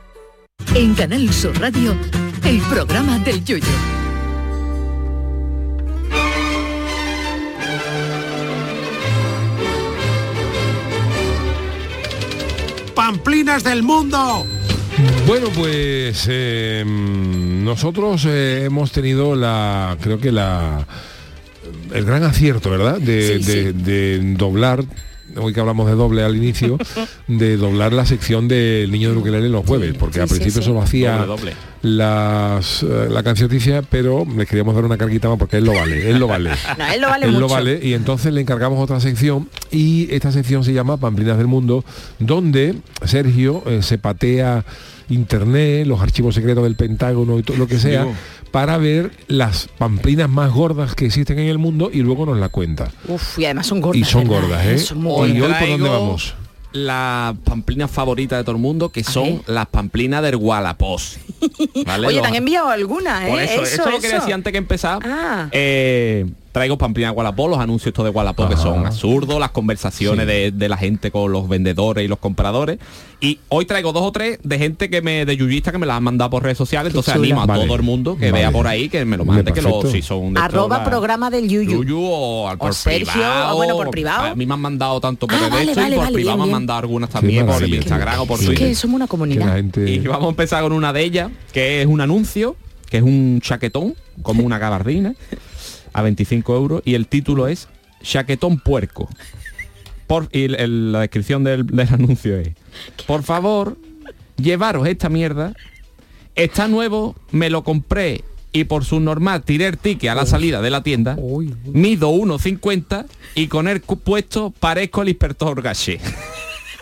En Canal Sur Radio, el programa del yoyo. ¡Pamplinas del mundo! Bueno, pues eh, nosotros eh, hemos tenido la, creo que la, el gran acierto, ¿verdad? De, Sí, de- de doblar, hoy que hablamos de doble al inicio, de doblar la sección del niño de ukelele los jueves, porque al sí, principio sí. solo hacía Doble, doble. las eh, la cancioticia, pero le queríamos dar una carguita más porque él lo vale, él lo vale. No, él lo vale Él lo mucho. vale y entonces le encargamos otra sección y esta sección se llama Pamplinas del Mundo, donde Sergio eh, se patea internet, los archivos secretos del Pentágono y todo lo que sea, Digo. Para ver las pamplinas más gordas que existen en el mundo y luego nos la cuenta. Uf, y además son gordas. y son ¿verdad? gordas, ¿eh? Son muy ¿Y gordas. hoy por dónde vamos? Las pamplinas favoritas de todo el mundo, que son las pamplinas del Wallapos. ¿vale? Oye, te han enviado alguna, ¿eh? Por eso, eso, lo quería decir antes que empezar. Ah. Eh, traigo pamplinas de Wallapop, los anuncios estos de Wallapop que son absurdos, las conversaciones de, de la gente con los vendedores y los compradores. Y hoy traigo dos o tres de gente que me, de yuyista que me las han mandado por redes sociales. Entonces chula. animo a Vale. todo el mundo que Vale. vea por ahí, que me lo mande, que lo, si son de Arroba programa del Yuyu. Yuyu o al por Sergio, privado. ah, bueno, por privado. A mí me han mandado tanto por Ah, el vale, esto vale, y por vale, privado bien, me han mandado algunas también por el. Instagram o por Twitter. que somos una comunidad. gente... Y vamos a empezar con una de ellas, que es un anuncio, que es un chaquetón, como una gabardina, a 25 euros, y el título es Chaquetón Puerco. Por, y el- el- la descripción del, del anuncio es, por favor, llevaros esta mierda, está nuevo, me lo compré y por su normal tiré el ticket a la salida de la tienda, mido 1,50 y con el puesto parezco el inspector Gaché.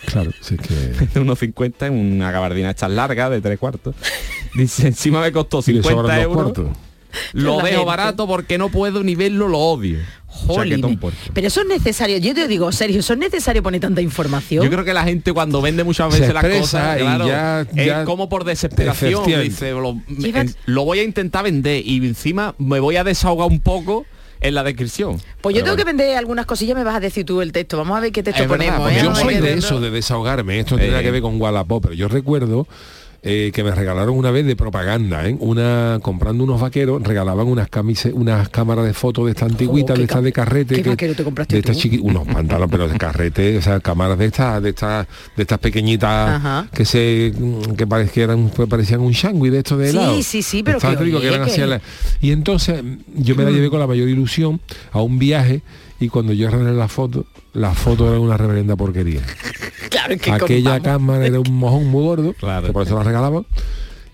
Claro, sí que... de 1,50 en una gabardina esta larga de tres cuartos. Dice, encima me costó Y le sobran 50 dos euros. cuartos. Lo La dejo gente. barato porque no puedo ni verlo, lo odio. Pero eso es necesario. Yo te digo, Sergio, ¿eso es necesario poner tanta información? Yo creo que la gente cuando vende muchas veces las cosas, y claro, ya- es como por desesperación. Dice, lo, Lleva- en- lo voy a intentar vender y encima me voy a desahogar un poco en la descripción. Pues yo tengo que vender algunas cosillas, me vas a decir tú el texto. Vamos a ver qué texto Es verdad, ponemos. ¿eh? Yo soy de eso, de desahogarme. Esto no tiene nada Eh. que ver con Wallapop, pero yo recuerdo eh, que me regalaron una vez de propaganda, ¿eh? una comprando unos vaqueros, regalaban unas camises, unas cámaras de fotos de esta antigüita, Oh, qué de estas de carrete, ¿qué que- vaquero te compraste de estas tú? chiqui- unos pantalones, pero de carrete, o sea, cámaras de estas, de estas, de estas pequeñitas Ajá. que se que parecían, que parecían un sándwich de estos de Sí, helado. sí, sí, pero Estas que, oye, eran que- así a la- y entonces yo me la llevé con la mayor ilusión a un viaje y cuando yo revelé la foto, la foto era una reverenda porquería. Claro, es que Aquella cámara era un mojón muy gordo, Claro. que por eso la regalaban.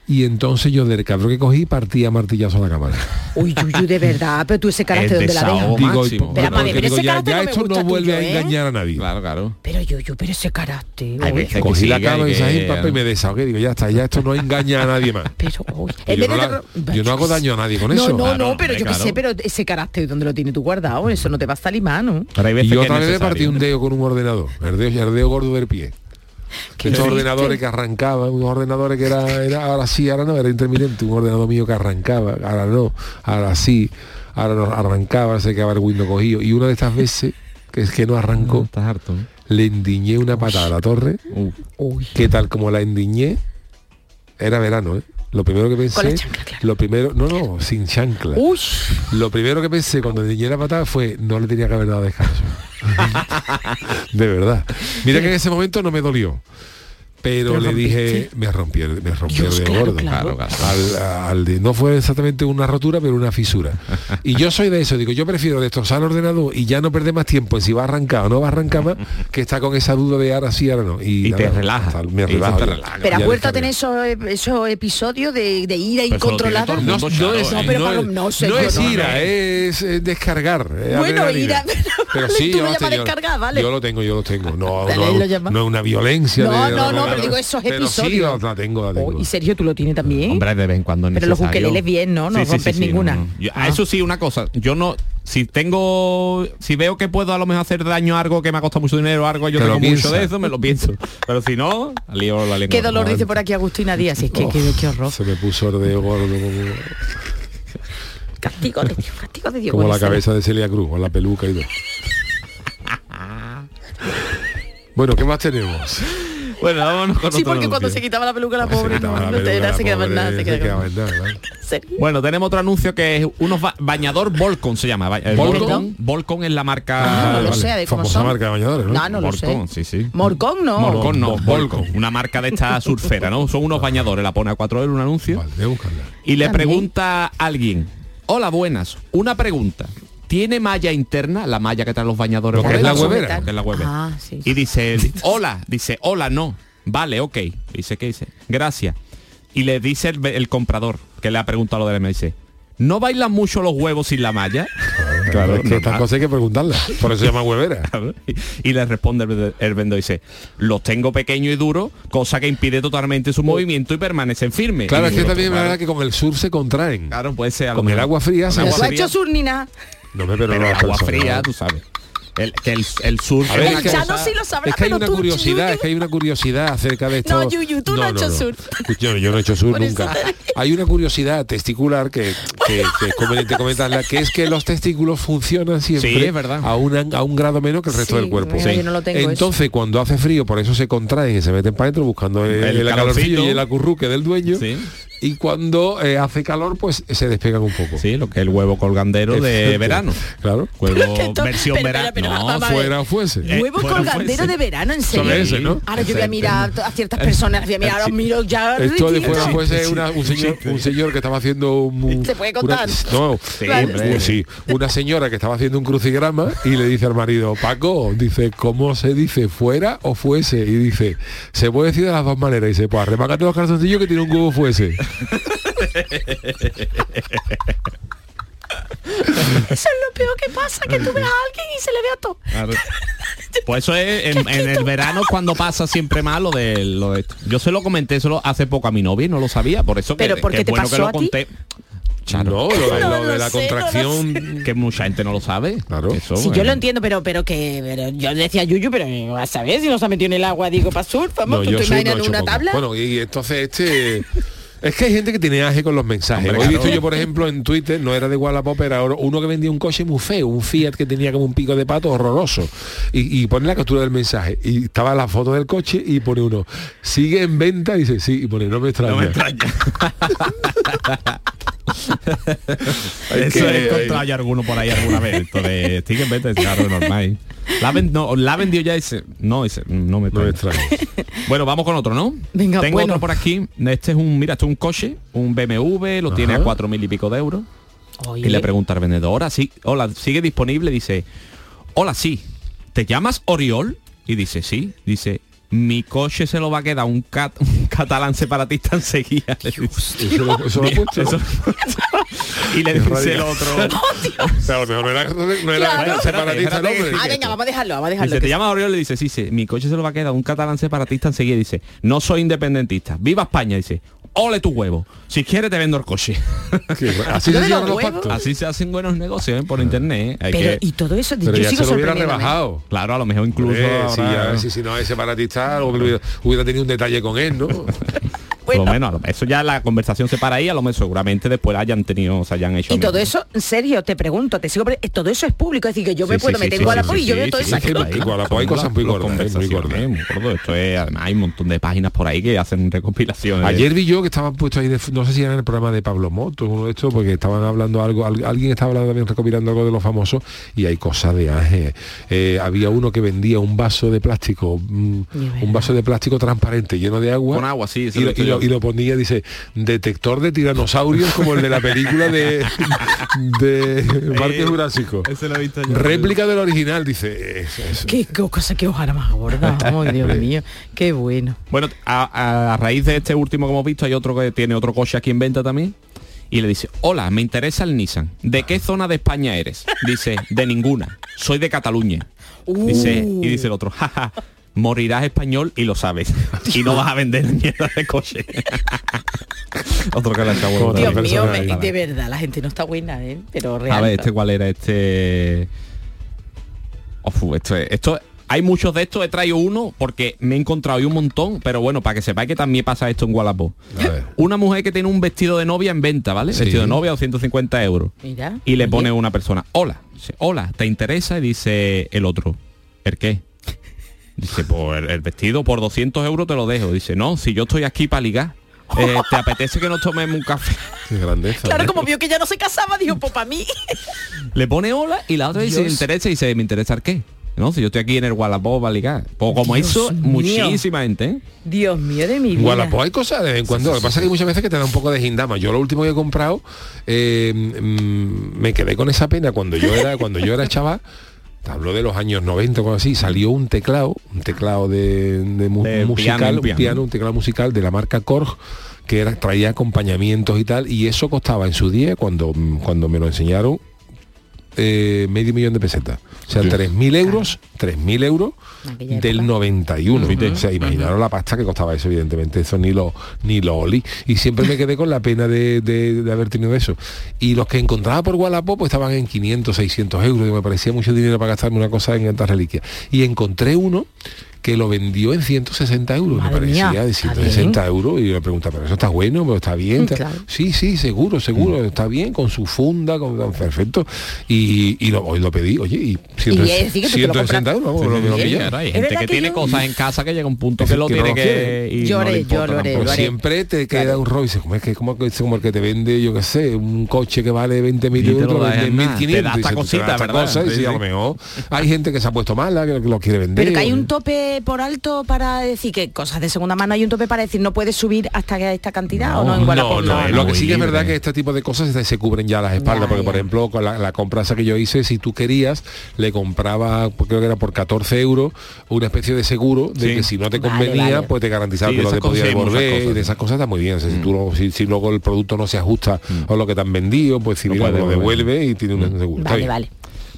Y entonces yo del cabrón que cogí partía martillazo a la cámara. Uy, Yuyu, de verdad, pero tú ese carácter El dónde la dejas. Digo, máximo. y- Pero, mami, porque pero digo, ese ya, no esto no vuelve tuyo, a ¿eh? engañar a nadie. Claro, claro. Pero Yuyu, pero ese carácter. Hay uy. veces Cogí que la que- y esa que- papá y me desahogué. Digo, ya está, ya esto no engaña a nadie más. Pero, uy, yo, no, la- yo hago daño a nadie con No, eso. no, Claro, no, pero yo qué sé, pero ese carácter ¿dónde lo tienes tú guardado? Eso no te va a salir mal, ¿no? Pero hay Y yo otra vez me partí un dedo con un ordenador, el dedo, el dedo gordo del pie. Estos ordenadores que arrancaban, unos ordenadores que era, era ahora sí, ahora no, era intermitente, un ordenador mío que arrancaba, ahora no, ahora sí, ahora no arrancaba, se quedaba el Windows cogido. Y una de estas veces, que es que no arrancó, Estás harto. ¿eh? le endiñé una patada a la torre, Uh, que tal como la endiñé, era verano, ¿eh? Lo primero que Con la pensé, chancla, claro. lo primero, no, no, sin chancla. Uy. Lo primero que pensé cuando la patada fue, no le tenía que haber dado descanso. de verdad. Mira que en ese momento no me dolió. Pero Pero le dije, me rompí el, me rompí Dios, el dedo claro, gordo. claro. Al- al de- no fue exactamente una rotura, pero una fisura. Y yo soy de eso, digo, yo prefiero destrozar el ordenador y ya no perder más tiempo en si va a arrancar o no va a arrancar más, que está con esa duda de ahora sí, ahora no. Y, Y te relaja. Me relaja. te ya. relaja. Pero has Ya vuelto a tener esos, esos episodios de, de ira incontrolada. No, es, pero no para- es- no sé, no yo es no, ira, no. es, descargar. Bueno, ira, pero tú sí, lo yo llamas tengo- descargar, vale. Yo lo tengo, yo lo tengo. No, Dale, no, lo una violencia. No, de- no, no, pero digo esos pero sí, episodios. la, la tengo, la tengo. Oh, y Sergio, tú lo tienes también. Hombre, de vez en cuando es Pero los ukeleles bien, ¿no? No Sí, rompes sí, sí, ninguna. no, no. Yo- Ah. Eso sí, una cosa. Yo no... Si tengo... Si veo que puedo a lo mejor hacer daño a algo que me ha costado mucho dinero, algo, yo Te tengo mucho de eso, me lo pienso. Pero si no, lío la lengua. Qué dolor dice por aquí Agustina Díaz. Es que Oh, qué, qué horror. Se me puso el dedo gordo Castigo de Dios, castigo de Dios. como la cabeza de Celia Cruz, con la peluca y todo. Bueno, ¿qué más tenemos? Bueno, vámonos con Sí, otro porque cuando anuncio. se quitaba la peluca la pobre, no, no, no se quedaba nada, se quedaba. Bueno, tenemos otro anuncio que es unos ba- bañador Volcon se llama. eh, ¿Volcon? Volcon, es la marca. Ah, no lo sé, de cómo Famosa son. marca de bañadores, ¿no? No, no lo sé. Volcon, sí, sí. Morcón no. Morcon no, Vol- Volcon. Una marca de esta surfera, ¿no? Son unos bañadores, la pone a 4 euros un anuncio. Vale. Y le pregunta a alguien, hola, buenas, una pregunta. ¿Tiene malla interna, la malla que traen los bañadores? Lo que es la huevera. Lo que es la huevera. Ah, sí. Y dice, hola, dice, hola, no. Vale, ok. Dice, ¿qué dice? Gracias. Y le dice el, el comprador, que le ha preguntado lo de él, me dice, ¿no bailan mucho los huevos sin la malla? Claro, es que estas normal. cosas hay que preguntarlas. Por eso se llama huevera. y le responde el, el vendedor dice los tengo pequeños y duros cosa que impide totalmente su movimiento y permanecen firmes Claro, es que también es verdad que con el sur se contraen. claro puede ser Con el agua fría se agua ha hecho sur ni nada. No me pero, pero no el agua fría tú sabes el, que el, el surf ver, es una que- Ya no sí lo sabrás, Es que hay pero una tú, curiosidad, Yuyu. es que hay una curiosidad acerca de esto. No, Yuyu, tú no has hecho surf. Yo, yo no he hecho surf nunca. Hay una curiosidad testicular que, que- que es conveniente comentarla, que es que los testículos funcionan siempre Sí, es verdad. A, un, a un grado menos que el resto Sí, del cuerpo. mira, yo no lo tengo eso. Entonces, cuando hace frío, por eso se contraen y se meten para adentro buscando el, El el calorcillo calorcito. y el acurruque del dueño. Sí. Y cuando eh, hace calor, pues se despegan un poco. sí lo que es el huevo colgandero de verano Claro. huevo versión pero, verano pero, pero, no. Fuera fuese. Eh, Huevo bueno, colgandero de verano, en serio. ese, ¿no? Ahora yo voy a mirar a ciertas personas, voy a mirar, Sí. los miro ya. Esto de fuera fuese una- un, señor, un señor que estaba haciendo un... ¿Se puede contar? una- no, Vale. un- un- sí, una señora que estaba haciendo un crucigrama y le dice al marido, Paco, dice, ¿cómo se dice? ¿Fuera o fuese? Y dice, se puede decir de las dos maneras. Y dice, pues arremángate los calzoncillos que tiene un huevo fuese. Eso es lo peor que pasa, que tú ves a alguien y se le ve a todo. Claro. Pues eso es en, en el verano cuando pasa siempre mal lo de lo de esto. Yo se lo comenté solo hace poco a mi novia y no lo sabía, por eso que, ¿Pero que te bueno pasó que lo a ti? conté. No, lo, de- No lo de lo la sé, no lo contracción... que mucha gente no lo sabe. Claro. Eso, Sí, yo lo entiendo, pero pero que pero yo decía Yuyu, pero a saber si no se ha metido en el agua, digo, para surf, vamos, No, tú te imaginas hecho una poco. tabla. Bueno, y entonces este... Es que hay gente que tiene aje con los mensajes. Hombre, Hoy he visto yo, por ejemplo, en Twitter, no era de Wallapop, era uno que vendía un coche muy feo, un Fiat que tenía como un pico de pato horroroso. Y, y pone la captura del mensaje. Y estaba la foto del coche y pone uno, sigue en venta, y dice, sí, y pone, no me extraña. No me extraña. Hay Eso que- he encontrado ya alguno por ahí alguna vez. Esto de stick en venta, claro, normal. La, ven- no, la vendió ya ese. No, ese no me No. Bueno, vamos con otro, ¿no? Venga, Tengo bueno. otro por aquí. Este es un, mira, esto es un coche, un BMW, lo tiene a cuatro mil y pico de euros. Oye, Y le pregunta al vendedor, hola, sí, hola, sigue disponible, dice, hola, sí, ¿te llamas Oriol? Y dice, sí, dice, mi coche se lo va a quedar un, cat- un catalán separatista enseguida. lo-. Eso y le dice el otro. Lo mejor no era, no era Claro. separatista el hombre. Ah, venga, vamos a dejarlo, vamos a dejarlo. Dice, que te llama Oriol y le dice, sí, sí, mi coche se lo va a quedar un catalán separatista enseguida. Dice, no soy independentista. Viva España, dice. Ole tu huevo. Si quieres te vendo el coche. Así se hacen buenos negocios ¿eh? por internet. ¿eh? Hay Pero, que- y todo eso, Pero yo ya sigo se lo hubiera rebajado. Claro, a lo mejor incluso Eh, sí, habrá- a ver si, si no es separatista, luego que hubiera, hubiera tenido un detalle con él, ¿no? por lo menos, a lo- eso ya la conversación se para ahí, a lo mejor seguramente después hayan tenido, se hayan hecho Y todo eso, en serio, te pregunto, te sigo, pre- todo eso es público, es decir, que yo me Sí, puedo sí, meter en sí, y yo veo todo eso. hay cosas muy gordas, ¿eh? muy muy gordo. Esto es, además hay un montón de páginas por ahí que hacen recopilaciones. Ayer vi yo que estaban puestos ahí, de- no sé si era en el programa de Pablo Moto, uno de estos, porque estaban hablando algo, al- alguien estaba hablando también recopilando algo de los famosos y hay cosas de Ángel. Eh, había uno que vendía un vaso de plástico, mm, un vaso de plástico transparente lleno de agua. Con agua, sí, Y lo lo, y lo- ponía, dice, detector de tiranosaurios como el de la película de, de Parque Jurásico. Ese lo he visto yo. Réplica del original, dice. es- es- Qué co- cosa que ojara más gorda. Ay, Dios mío, qué bueno. Bueno, a, a- a raíz de este último que hemos visto, hay otro que tiene otro coche aquí en venta también. Y le dice, hola, me interesa el Nissan. ¿De qué zona de España eres? Dice, de ninguna. Soy de Cataluña. Dice, y dice el otro, jaja, morirás español y lo sabes. Y no vas a vender mierda de coche. otro que Otra Dios mío, me- de verdad, la gente no está buena, ¿eh? Pero real. A ver, este cuál era este. Ofu, esto es- esto hay muchos de estos, he traído uno porque me he encontrado y un montón, pero bueno, para que sepáis que también pasa esto en Wallapop. Una mujer que tiene un vestido de novia en venta, ¿vale? Sí. Vestido de novia 250 euros. Mira. Y le oye, pone una persona, hola, Dice, hola, ¿te interesa? Y dice el otro, ¿el qué? Dice, pues el, el vestido por 200 euros te lo dejo. Dice, no, si yo estoy aquí para ligar, eh, ¿te apetece que nos tomemos un café? Qué grandeza. Claro, ¿no? como vio que ya no se casaba, dijo, pues para mí. Le pone hola y la otra dice, ¿me Dios. interesa? Y dice, ¿me interesa el qué? No, si yo estoy aquí en el Wallapop para ligar. Pues como Dios eso, mío. muchísima gente, ¿eh? Dios mío de mi vida. Wallapop hay cosas de vez en cuando. Lo que pasa es que hay muchas veces que te da un poco de gindama. Yo lo último que he comprado, eh, mm, me quedé con esa pena cuando yo era, cuando yo era chaval. Te Hablo de los años 90 o así, salió un teclado, un teclado de, de mu- De musical, piano, un piano. piano, un teclado musical de la marca Korg que era, traía acompañamientos y tal, y eso costaba en su día, cuando, cuando me lo enseñaron, eh, medio millón de pesetas. O sea, 3.000 euros, 3.000 euros Del época. 91. O sea, imaginaron la pasta que costaba eso, evidentemente. Eso ni lo ni lo olí. Y siempre me quedé con la pena de, de- de haber tenido eso. Y los que encontraba por Wallapop pues, estaban en 500, 600 euros. Y me parecía mucho dinero para gastarme una cosa en estas reliquias. Y encontré uno que lo vendió en 160 euros. Madre me parecía mía, de está 160 euros. Y le preguntaba, pero eso está bueno, pero está bien. Mm, Está- claro. Sí, sí, seguro, seguro. Está bien, con su funda, con, con- perfecto. Y, y lo, hoy lo pedí, oye, y, Y es decir, que tú te lo 160 euros, vamos, lo- pillé. claro, hay Es gente que, que tiene yo- cosas en casa que llega un punto que lo que no tiene lo que... y Yo no le haré, importa yo lo haré, lo haré. siempre te queda un rollo, dices, como es que como, que- como el que te vende, yo qué sé, un coche que vale 20 mil Y te lo euros, da en vende nada. 1.500. Te da esta cosita, ¿verdad? cosa, y a lo mejor hay gente que se ha puesto mala, que, lo quiere vender. Pero que hay un tope por alto para decir que cosas de segunda mano hay un tope para decir no puedes subir hasta que esta cantidad o no en no, no, no, lo que sí que es verdad que este tipo de cosas se, cubren ya las espaldas, Ya, porque por ejemplo con la, la compra esa que yo hice, si tú querías, le compraba, pues, creo que era por 14 euros, una especie de seguro de Sí. que si no te Vale, convenía, vale. pues te garantizaba Sí, que lo esas te podía cosas, hay muchas devolver, cosas, y de esas cosas está muy bien. O sea, si, tú no- si, si luego el producto no se ajusta a lo que te han vendido, pues si mira, puedes lo devuelve y tiene un seguro. Está Vale, vale.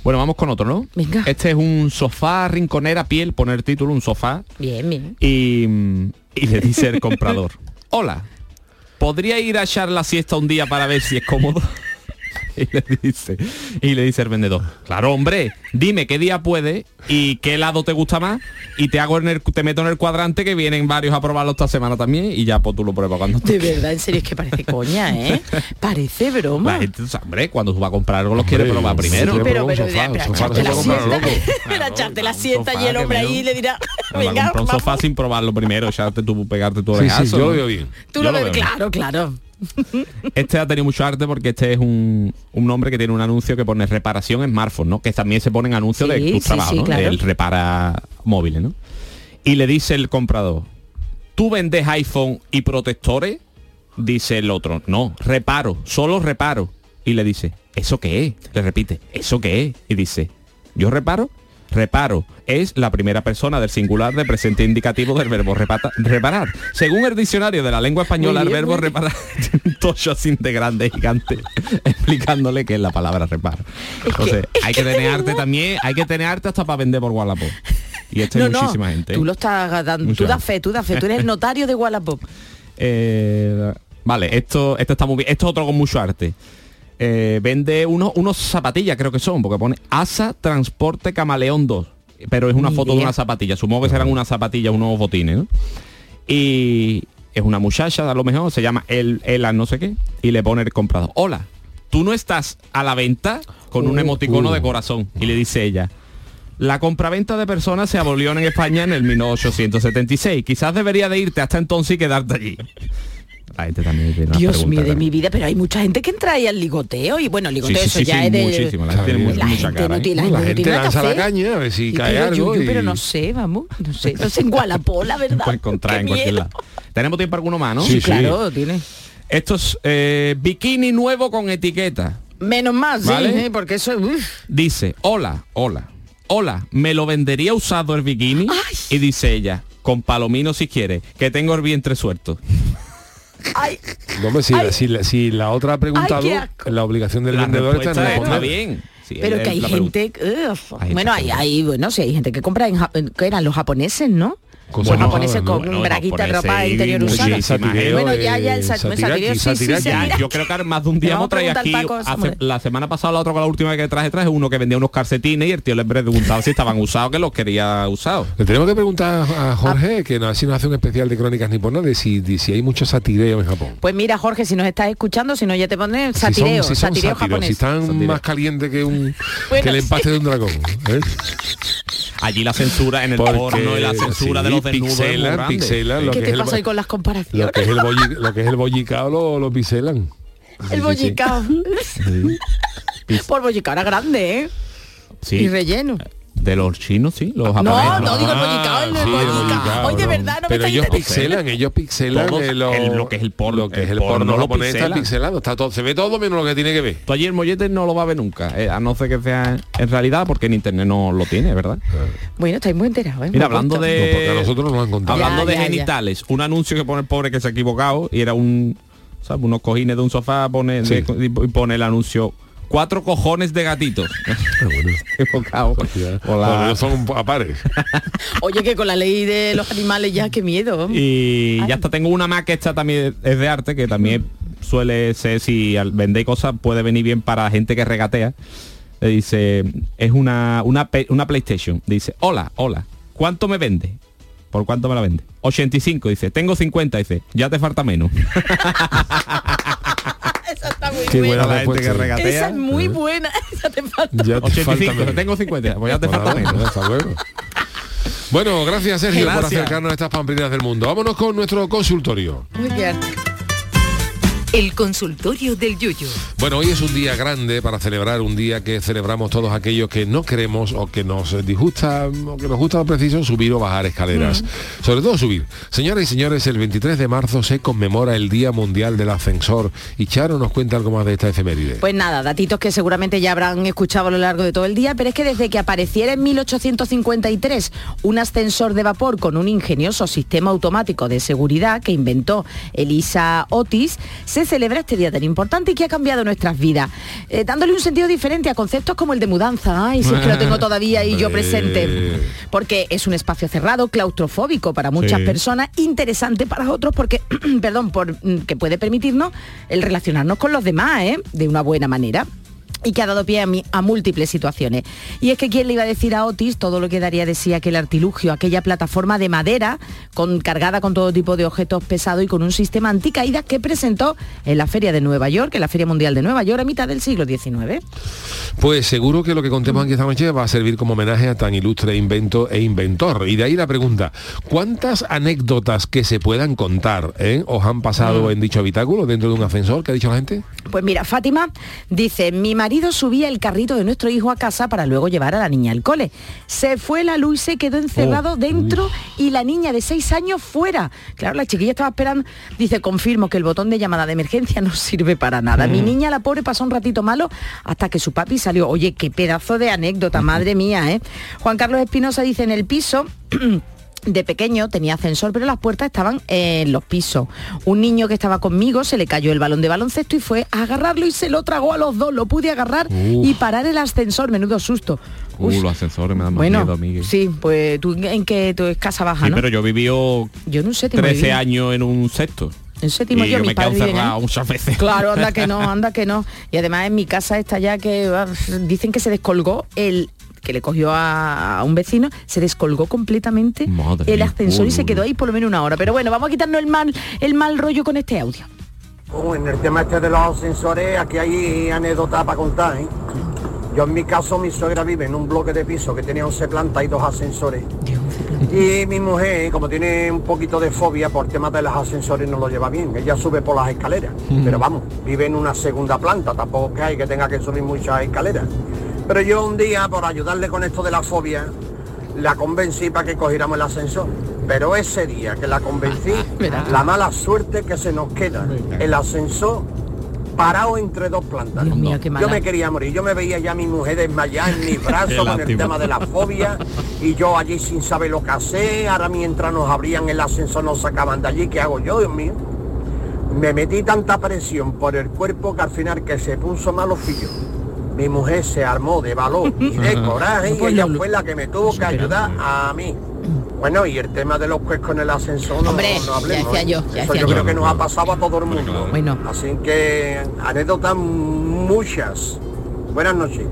Bueno, vamos con otro, ¿no? Venga. Este es un sofá rinconera piel, poner título, un sofá. Bien, bien. Y, y le dice el comprador, hola, ¿podría ir a echar la siesta un día para ver si es cómodo? Y le dice, y le dice el vendedor, claro hombre, dime qué día puede y qué lado te gusta más y te hago en el, te meto en el cuadrante que vienen varios a probarlo esta semana también y ya pues tú lo pruebas cuando De verdad, en serio, es que parece coña, ¿eh? Parece broma. La gente, hombre, cuando tú vas a comprar algo los quiere Hombre, probar primero. pero, pero, echarte la pero echarte siesta y el hombre ahí le dirá, Venga, un sofá sin probarlo primero, echarte tú, pegarte tu orejazo, yo ¿no? lo veo bien. Tú Yo lo lo ves, veo. claro, claro. Este ha tenido mucho arte porque este es un, un hombre que tiene un anuncio que pone reparación smartphone, ¿no? Que también se ponen anuncios Sí, de tus sí, trabajos, sí, ¿no? claro. Él repara móviles, ¿no? Y le dice el comprador, ¿tú vendes iPhone y protectores? Dice el otro, no, reparo, solo reparo. Y le dice, ¿eso qué es? Le repite, ¿eso qué es? Y dice, ¿yo reparo? Reparo es la primera persona del singular de presente indicativo del verbo repata- reparar. Según el diccionario de la lengua española, el verbo reparar tocho así de grande gigante, explicándole qué es la palabra reparo. Entonces, hay que tener arte también, hay que tener arte hasta para vender por Wallapop. Y esto No, hay no, muchísima gente. ¿eh? tú lo estás dando, tú Mucha. das fe, tú das fe, tú eres el notario de Wallapop. Eh, vale, esto, esto está muy bien. Esto es otro con mucho arte. Eh, vende unos, unos zapatillas, creo que son, porque pone ASA Transporte Camaleón 2. Pero es una Ni foto de una zapatilla. Supongo que serán unas zapatillas, unos botines, ¿no? Y es una muchacha, a lo mejor, se llama El, Ela no sé qué, y le pone el comprador. Hola, tú no estás a la venta con un Uh, emoticono uh. de corazón. Y le dice ella. La compraventa de personas se abolió en España en el 1876. Quizás debería de irte hasta entonces y quedarte allí. La gente también tiene unas Dios mío de mi vida, pero hay mucha gente que entra ahí al ligoteo y bueno, ligoteo Sí, sí, eso sí, ya sí, es de muchísimo, la gente tiene la mucha gente cara, no ¿eh? tiene, La gente lanza la caña a ver si Y cae pero, algo Yuyu, pero y- no sé, vamos, no sé, no sé en Gualapó, la verdad. Puede encontrar en cualquier lado. Tenemos tiempo alguno más, ¿no? Sí, claro, tiene. Esto es eh, bikini nuevo con etiqueta. Menos mal, ¿Vale? sí, ¿eh? porque eso uf. Dice, hola, hola, hola, ¿me lo vendería usado el bikini? Y dice ella, con palomino si quiere, que tengo el vientre suelto. Ay, No, hombre, si, la- si la, si la otra ha preguntado, Ay, la obligación del La vendedor está en está bien. Sí, pero que hay gente, uf. Hay bueno, hay, hay, bueno, sí, hay gente que compra en, que eran los japoneses, ¿no? Cosas Los raras, japoneses ¿no? con Bueno, braguita, japoneses ropa interior usada. Bueno, ya, ya, el sa- satiraki, satireo, sí, sí, yo creo que más de un día hemos traído aquí, Paco, hace- hombre. la semana pasada, la otra con la última que traje, traje uno que vendía unos calcetines y el tío le preguntaba si estaban usados, que los quería usados. Le tenemos que preguntar a Ah. Jorge, que no, así nos hace un especial de crónicas niponas, de si, de si hay mucho satireo en Japón. Pues mira, Jorge, si nos estás escuchando, si no ya te pones Si son- satireo, si son satireo japonés. si están Satireo. más calientes que un Bueno, que el empaste sí. de un dragón. ¿eh? Allí la censura en el porno y la censura de los pixelan, pixelan lo ¿Qué que te es pasa ahí con las comparaciones? lo que es el bolli- lo que es el bollicao lo, lo pixelan. el bollicao. Por bollicao era grande, ¿eh? Sí. Y relleno. De los chinos, sí, los No, japoneses. no digo el bollicao, el Ah, bollicao. Hoy de no. verdad no me Pero ellos pixelan, ellos pixelan Todos, eh, lo, el- lo que es el porno- lo que es el porno porno lo japonés está pixelado, está todo, se ve todo menos lo que tiene que ver. Tú allí el mollete no lo va a ver nunca, eh, a no ser que sea en realidad, porque en internet no lo tiene, ¿verdad? Bueno, estáis muy enterados, ¿eh? Mira, hablando de... No, porque a nosotros nos lo han contado. Hablando Ya, de ya, ya. genitales, un anuncio que pone el pobre que se ha equivocado y era un, ¿sabes? Unos cojines de un sofá pone, Sí. de- y pone el anuncio cuatro cojones de gatitos. Ah, bueno. Hostia. Hola. Son a pares. Oye, que con la ley de los animales ya, qué miedo. Y ya está, tengo una más que esta también es de arte, que también suele ser, si al vender cosas puede venir bien para gente que regatea. Le dice, es una, una, una PlayStation. Dice, hola, hola, ¿cuánto me vende? ¿Por cuánto me la vende? 85, dice, tengo 50, dice, ya te falta menos. Esa está muy Qué buena buena. la gente que regatea. Esa es muy buena. Esa te falta. Ya te 85, falta tengo 50, pues ya te falta menos. hasta luego. Bueno, gracias Sergio por Gracias. acercarnos a estas pamplinas del mundo. Vámonos con nuestro consultorio. Muy bien. El consultorio del Yuyu. Bueno, hoy es un día grande para celebrar, un día que celebramos todos aquellos que no queremos o que nos disgusta o que nos gusta lo preciso subir o bajar escaleras. Sobre todo subir. Señoras y señores, el 23 de marzo se conmemora el Día Mundial del Ascensor y Charo nos cuenta algo más de esta efeméride. Pues nada, datitos que seguramente ya habrán escuchado a lo largo de todo el día, pero es que desde que apareciera en 1853 un ascensor de vapor con un ingenioso sistema automático de seguridad que inventó Elisa Otis, se celebra este día tan importante y que ha cambiado nuestras vidas, eh, dándole un sentido diferente a conceptos como el de mudanza. Ay, si es que lo tengo todavía y yo presente. Porque es un espacio cerrado, claustrofóbico para muchas Sí. personas, interesante para otros porque, perdón, por, mm, que puede permitirnos el relacionarnos con los demás, ¿eh? De una buena manera y que ha dado pie a, múltiples situaciones. Y es que quién le iba a decir a Otis todo lo que daría de sí aquel artilugio, aquella plataforma de madera con, cargada con todo tipo de objetos pesados y con un sistema anticaídas que presentó en la Feria de Nueva York, en la Feria Mundial de Nueva York a mitad del siglo XIX. Pues seguro que lo que contemos aquí esta noche va a servir como homenaje a tan ilustre invento e inventor. Y de ahí la pregunta, ¿cuántas anécdotas que se puedan contar eh, os han pasado en dicho habitáculo dentro de un ascensor? ¿Qué ha dicho la gente? Pues mira, Fátima dice, mi marido subía el carrito de nuestro hijo a casa para luego llevar a la niña al cole. Se fue la luz y se quedó encerrado dentro y la niña de seis años fuera. Claro, la chiquilla estaba esperando. Dice, confirmo que el botón de llamada de emergencia no sirve para nada. Mi niña, la pobre, pasó un ratito malo hasta que su papi salió. Oye, qué pedazo de anécdota, madre mía, ¿eh? Juan Carlos Espinosa dice en el piso. De pequeño tenía ascensor, pero las puertas estaban en los pisos. Un niño que estaba conmigo se le cayó el balón de baloncesto y fue a agarrarlo y se lo tragó a los dos. Lo pude agarrar y parar el ascensor. Menudo susto. Uh, Uy, los ascensores me dan más bueno, miedo, Miguel. sí, pues tú en que tu es casa baja, Sí, ¿no? pero yo viví Yo en un séptimo 13 viví. años en un sexto. En séptimo y yo, yo mis me quedo ahí. muchas veces. Claro, anda que no, anda que no. Y además en mi casa está ya que dicen que se descolgó el que le cogió a, a un vecino, se descolgó completamente Madre el mía. ascensor y se quedó ahí por lo menos una hora. Pero bueno, vamos a quitarnos el mal, el mal rollo con este audio. Oh, en el tema este de los ascensores, aquí hay anécdotas para contar, ¿eh? Yo en mi caso, mi suegra vive en un bloque de piso que tenía 11 plantas y dos ascensores. Y mi mujer, como tiene un poquito de fobia por temas de los ascensores, no lo lleva bien. Ella sube por las escaleras. Pero vamos, vive en una segunda planta, tampoco que hay que tenga que subir muchas escaleras. Pero yo un día, por ayudarle con esto de la fobia, la convencí para que cogiéramos el ascensor. Pero ese día que la convencí, la mala suerte que se nos queda, el ascensor parado entre dos plantas. Dios mío, qué yo mala. me quería morir, yo me veía ya a mi mujer desmayada en mis brazos con el tema de la fobia y yo allí sin saber lo que hacer, ahora mientras nos abrían el ascensor nos sacaban de allí, ¿qué hago yo, Dios mío? Me metí tanta presión por el cuerpo que al final que se puso malo fui yo. Mi mujer se armó de valor y de coraje y Pues ella fue la que me tuvo que ayudar a mí. Bueno, y el tema de los cuescos en el ascensor no, Hombre, no hablemos. ya decía ¿eh? yo, ya Eso decía yo yo. creo que nos ha pasado a todo el mundo. Bueno. Así que anécdotas muchas. Buenas noches.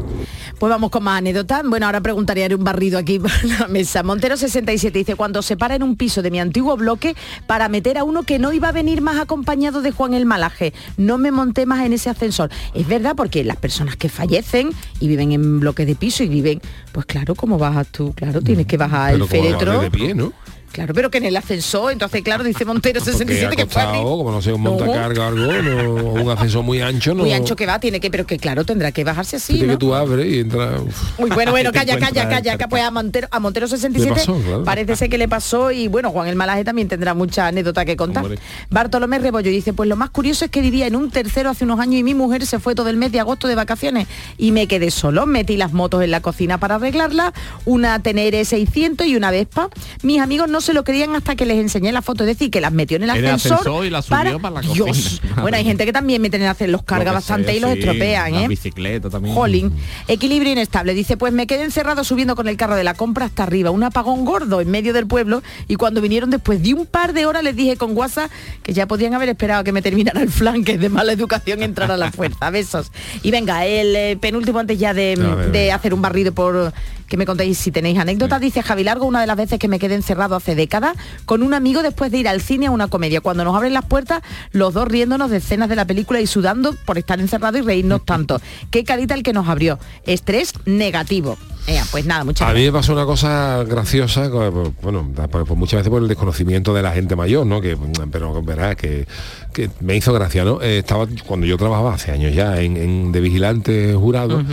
Pues vamos con más anécdotas. Bueno, ahora preguntaría haré un barrido aquí por la mesa. Montero 67 dice, cuando se para en un piso de mi antiguo bloque para meter a uno que no iba a venir más acompañado de Juan el Malaje. No me monté más en ese ascensor. Es verdad, porque las personas que fallecen y viven en bloques de piso y viven, pues claro, ¿cómo bajas tú? Claro, tienes que bajar el Pero como féretro. de pie, ¿no? Claro, pero que en el ascensor, entonces claro, dice Montero Porque 67 que fue como no sé, un No. montacarga o algo, no, un ascensor muy ancho, no. Muy ancho que va, tiene que, pero que claro, tendrá que bajarse así, Tiene ¿no? que tú abres y entra. uf. Uy, bueno, bueno, calla, calla, calla, que pues a Montero, a Montero 67 Le pasó, claro. parece ser que le pasó y bueno, Juan el Malaje también tendrá mucha anécdota que contar. Hombre. Bartolomé Rebollo dice, pues lo más curioso es que vivía en un tercero hace unos años y mi mujer se fue todo el mes de agosto de vacaciones y me quedé solo, metí las motos en la cocina para arreglarla, una Tenere 600 y una Vespa. Mis amigos no se lo creían hasta que les enseñé la foto, es decir, que las metió en el En el ascensor, y las subió para la cocina. Dios. Madre Bueno, hay gente que también meten en hacer los carga Lo bastante sea, y los sí, estropean, ¿eh? bicicletas también. Jolín. Equilibrio inestable. Dice, pues me quedé encerrado subiendo con el carro de la compra hasta arriba, un apagón gordo en medio del pueblo y cuando vinieron después de un par de horas les dije con WhatsApp que ya podían haber esperado que me terminara el flan, que es de mala educación entrar a la fuerza. Besos. Y venga, el eh, penúltimo antes ya de, ver, de hacer un barrido por que me contéis si tenéis anécdotas. Dice Javi Largo, una de las veces que me quedé encerrado hace décadas con un amigo después de ir al cine a una comedia. Cuando nos abren las puertas, los dos riéndonos de escenas de la película y sudando por estar encerrados y reírnos tanto. Qué carita el que nos abrió. Estrés negativo. Ea, pues nada, muchas A mí me pasó una cosa graciosa, co- bueno, por muchas veces por el desconocimiento de la gente mayor, ¿no? Que, pero verás que, que me hizo gracia, ¿no? Eh, estaba cuando yo trabajaba hace años ya en, en- de vigilante jurado,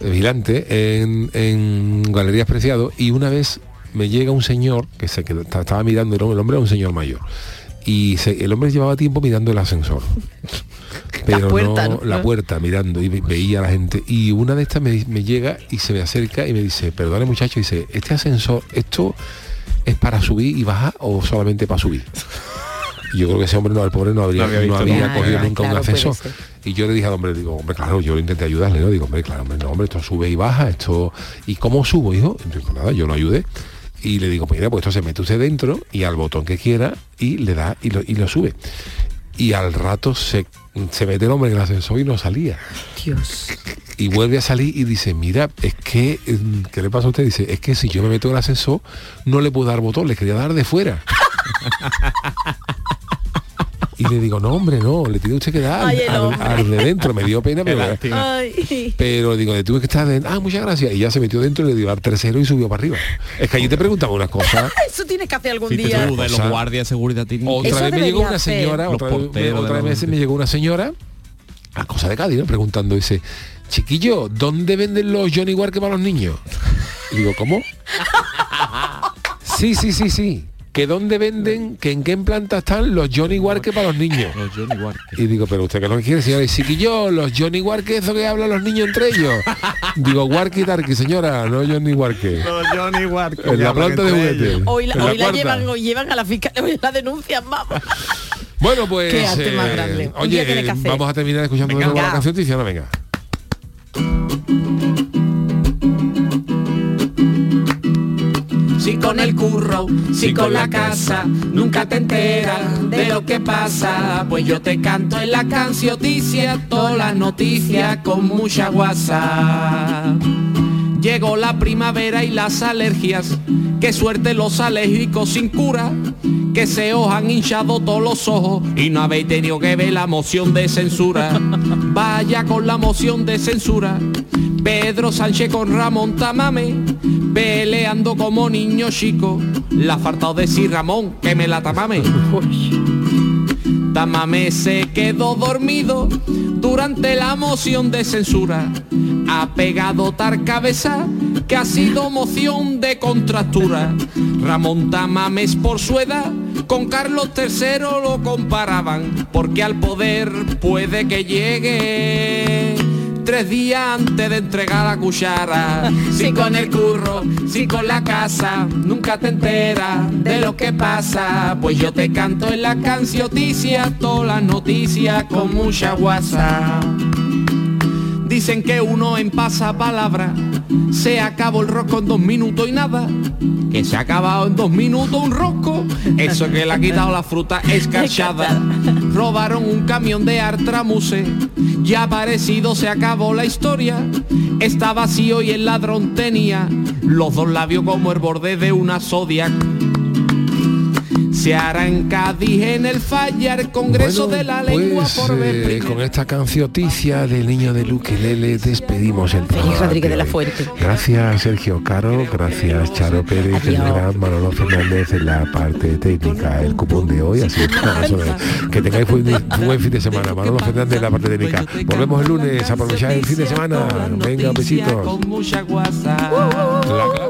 de vigilante en, en Galerías Preciado y una vez me llega un señor que se quedó- estaba estaba mirando, el hombre el hombre era un señor mayor y se- el hombre llevaba tiempo mirando el ascensor. Pero puerta, no, ¿no? la puerta mirando y ve- veía a la gente. Y una de estas me, me llega y se me acerca y me dice perdone muchacho dice este ascensor esto es para subir y bajar o solamente para subir y yo creo que ese hombre no el pobre no habría, No había no cogido Ah, nunca claro, un ascensor. y yo le dije al hombre digo hombre claro yo lo intenté ayudarle no digo hombre claro hombre no hombre esto sube y baja esto y cómo subo hijo y digo, nada yo lo ayudé y le digo, mira, pues esto se mete usted dentro y al botón que quiera y le da y lo, y lo sube. Y al rato se, se mete el hombre en el ascensor y no salía. Dios. Y vuelve a salir y dice, mira, es que, mm, ¿qué le pasa a usted? Dice, es que si yo me meto en el ascensor, no le puedo dar botón, le quería dar de fuera. Y le digo, no, hombre, no, le tiene usted que dar Ay, al, de dentro. Me dio pena, pero, pero digo, le tuve que estar dentro. Ah, muchas gracias. Y ya se metió dentro y le dio al tercero y subió para arriba. Es que allí te preguntaba unas cosas. Eso tienes que hacer algún día. tú, de los guardias de seguridad Otra vez me llegó una señora, otra, vez, porteros de otra la vez me llegó una señora a cosa de Cádiz, ¿no? preguntando, dice, chiquillo, ¿dónde venden los Johnny Walker para los niños? Y digo, ¿cómo? Sí, sí, sí, sí. Que dónde venden, que en qué planta están los Johnny Walker para los niños. Los Johnny Walker. Y digo, pero usted que lo que quiere, señora, y chiquillo, los Johnny Walker, eso que hablan los niños entre ellos. digo, Walkie Tarky, señora, no Johnny Walker. Los Johnny Walker. En la planta de juguete. Hoy la, llevan, hoy llevan a la fiscal, hoy la denuncian, vamos. Bueno, pues. Qué arte más grande. Un día Oye, que vamos a terminar escuchando de nuevo la Venga. canción Tiziana, venga. Si con el curro, si con la casa, nunca te enteras de lo que pasa. Pues yo te canto en la cancioticia, todas las noticias con mucha guasa. Llegó la primavera y las alergias, qué suerte los alérgicos sin cura, que se os han hinchado todos los ojos y no habéis tenido que ver la moción de censura. Vaya con la moción de censura. Pedro Sánchez con Ramón Tamame, peleando como niño chico. La ha faltado decir Ramón, que me la tamame. Tamame se quedó dormido durante la moción de censura. Ha pegado tal cabeza que ha sido moción de contractura. Ramón Tamames por su edad con Carlos III lo comparaban, porque al poder puede que llegue tres días antes de entregar la cuchara. Si con el curro, si con la casa, nunca te enteras de lo que pasa. Pues yo te canto en la cancioticia, todas las noticias con mucha guasa. Dicen que uno en pasapalabra se acabó el rosco en dos minutos y nada. Que se ha acabado en dos minutos un rosco. Eso que le ha quitado la fruta escarchada. Robaron un camión de Artramuse. Ya parecido se acabó la historia. Está vacío y el ladrón tenía los dos labios como el borde de una Zodiac. Se hará en Cádiz en el fallar Congreso Bueno, de la Lengua pues, por eh, con esta cancioticia del niño de Luque Lele despedimos el programa. Rodríguez de la. Fuente. Gracias Sergio Caro, gracias Charo Pérez, el gran Manolo Fernández en la parte técnica, el cupón de hoy, así que tengáis buen, buen fin de semana. Manolo Fernández en la parte técnica. Volvemos el lunes, aprovechar el fin de semana. Venga, besitos. con mucha guasa. La.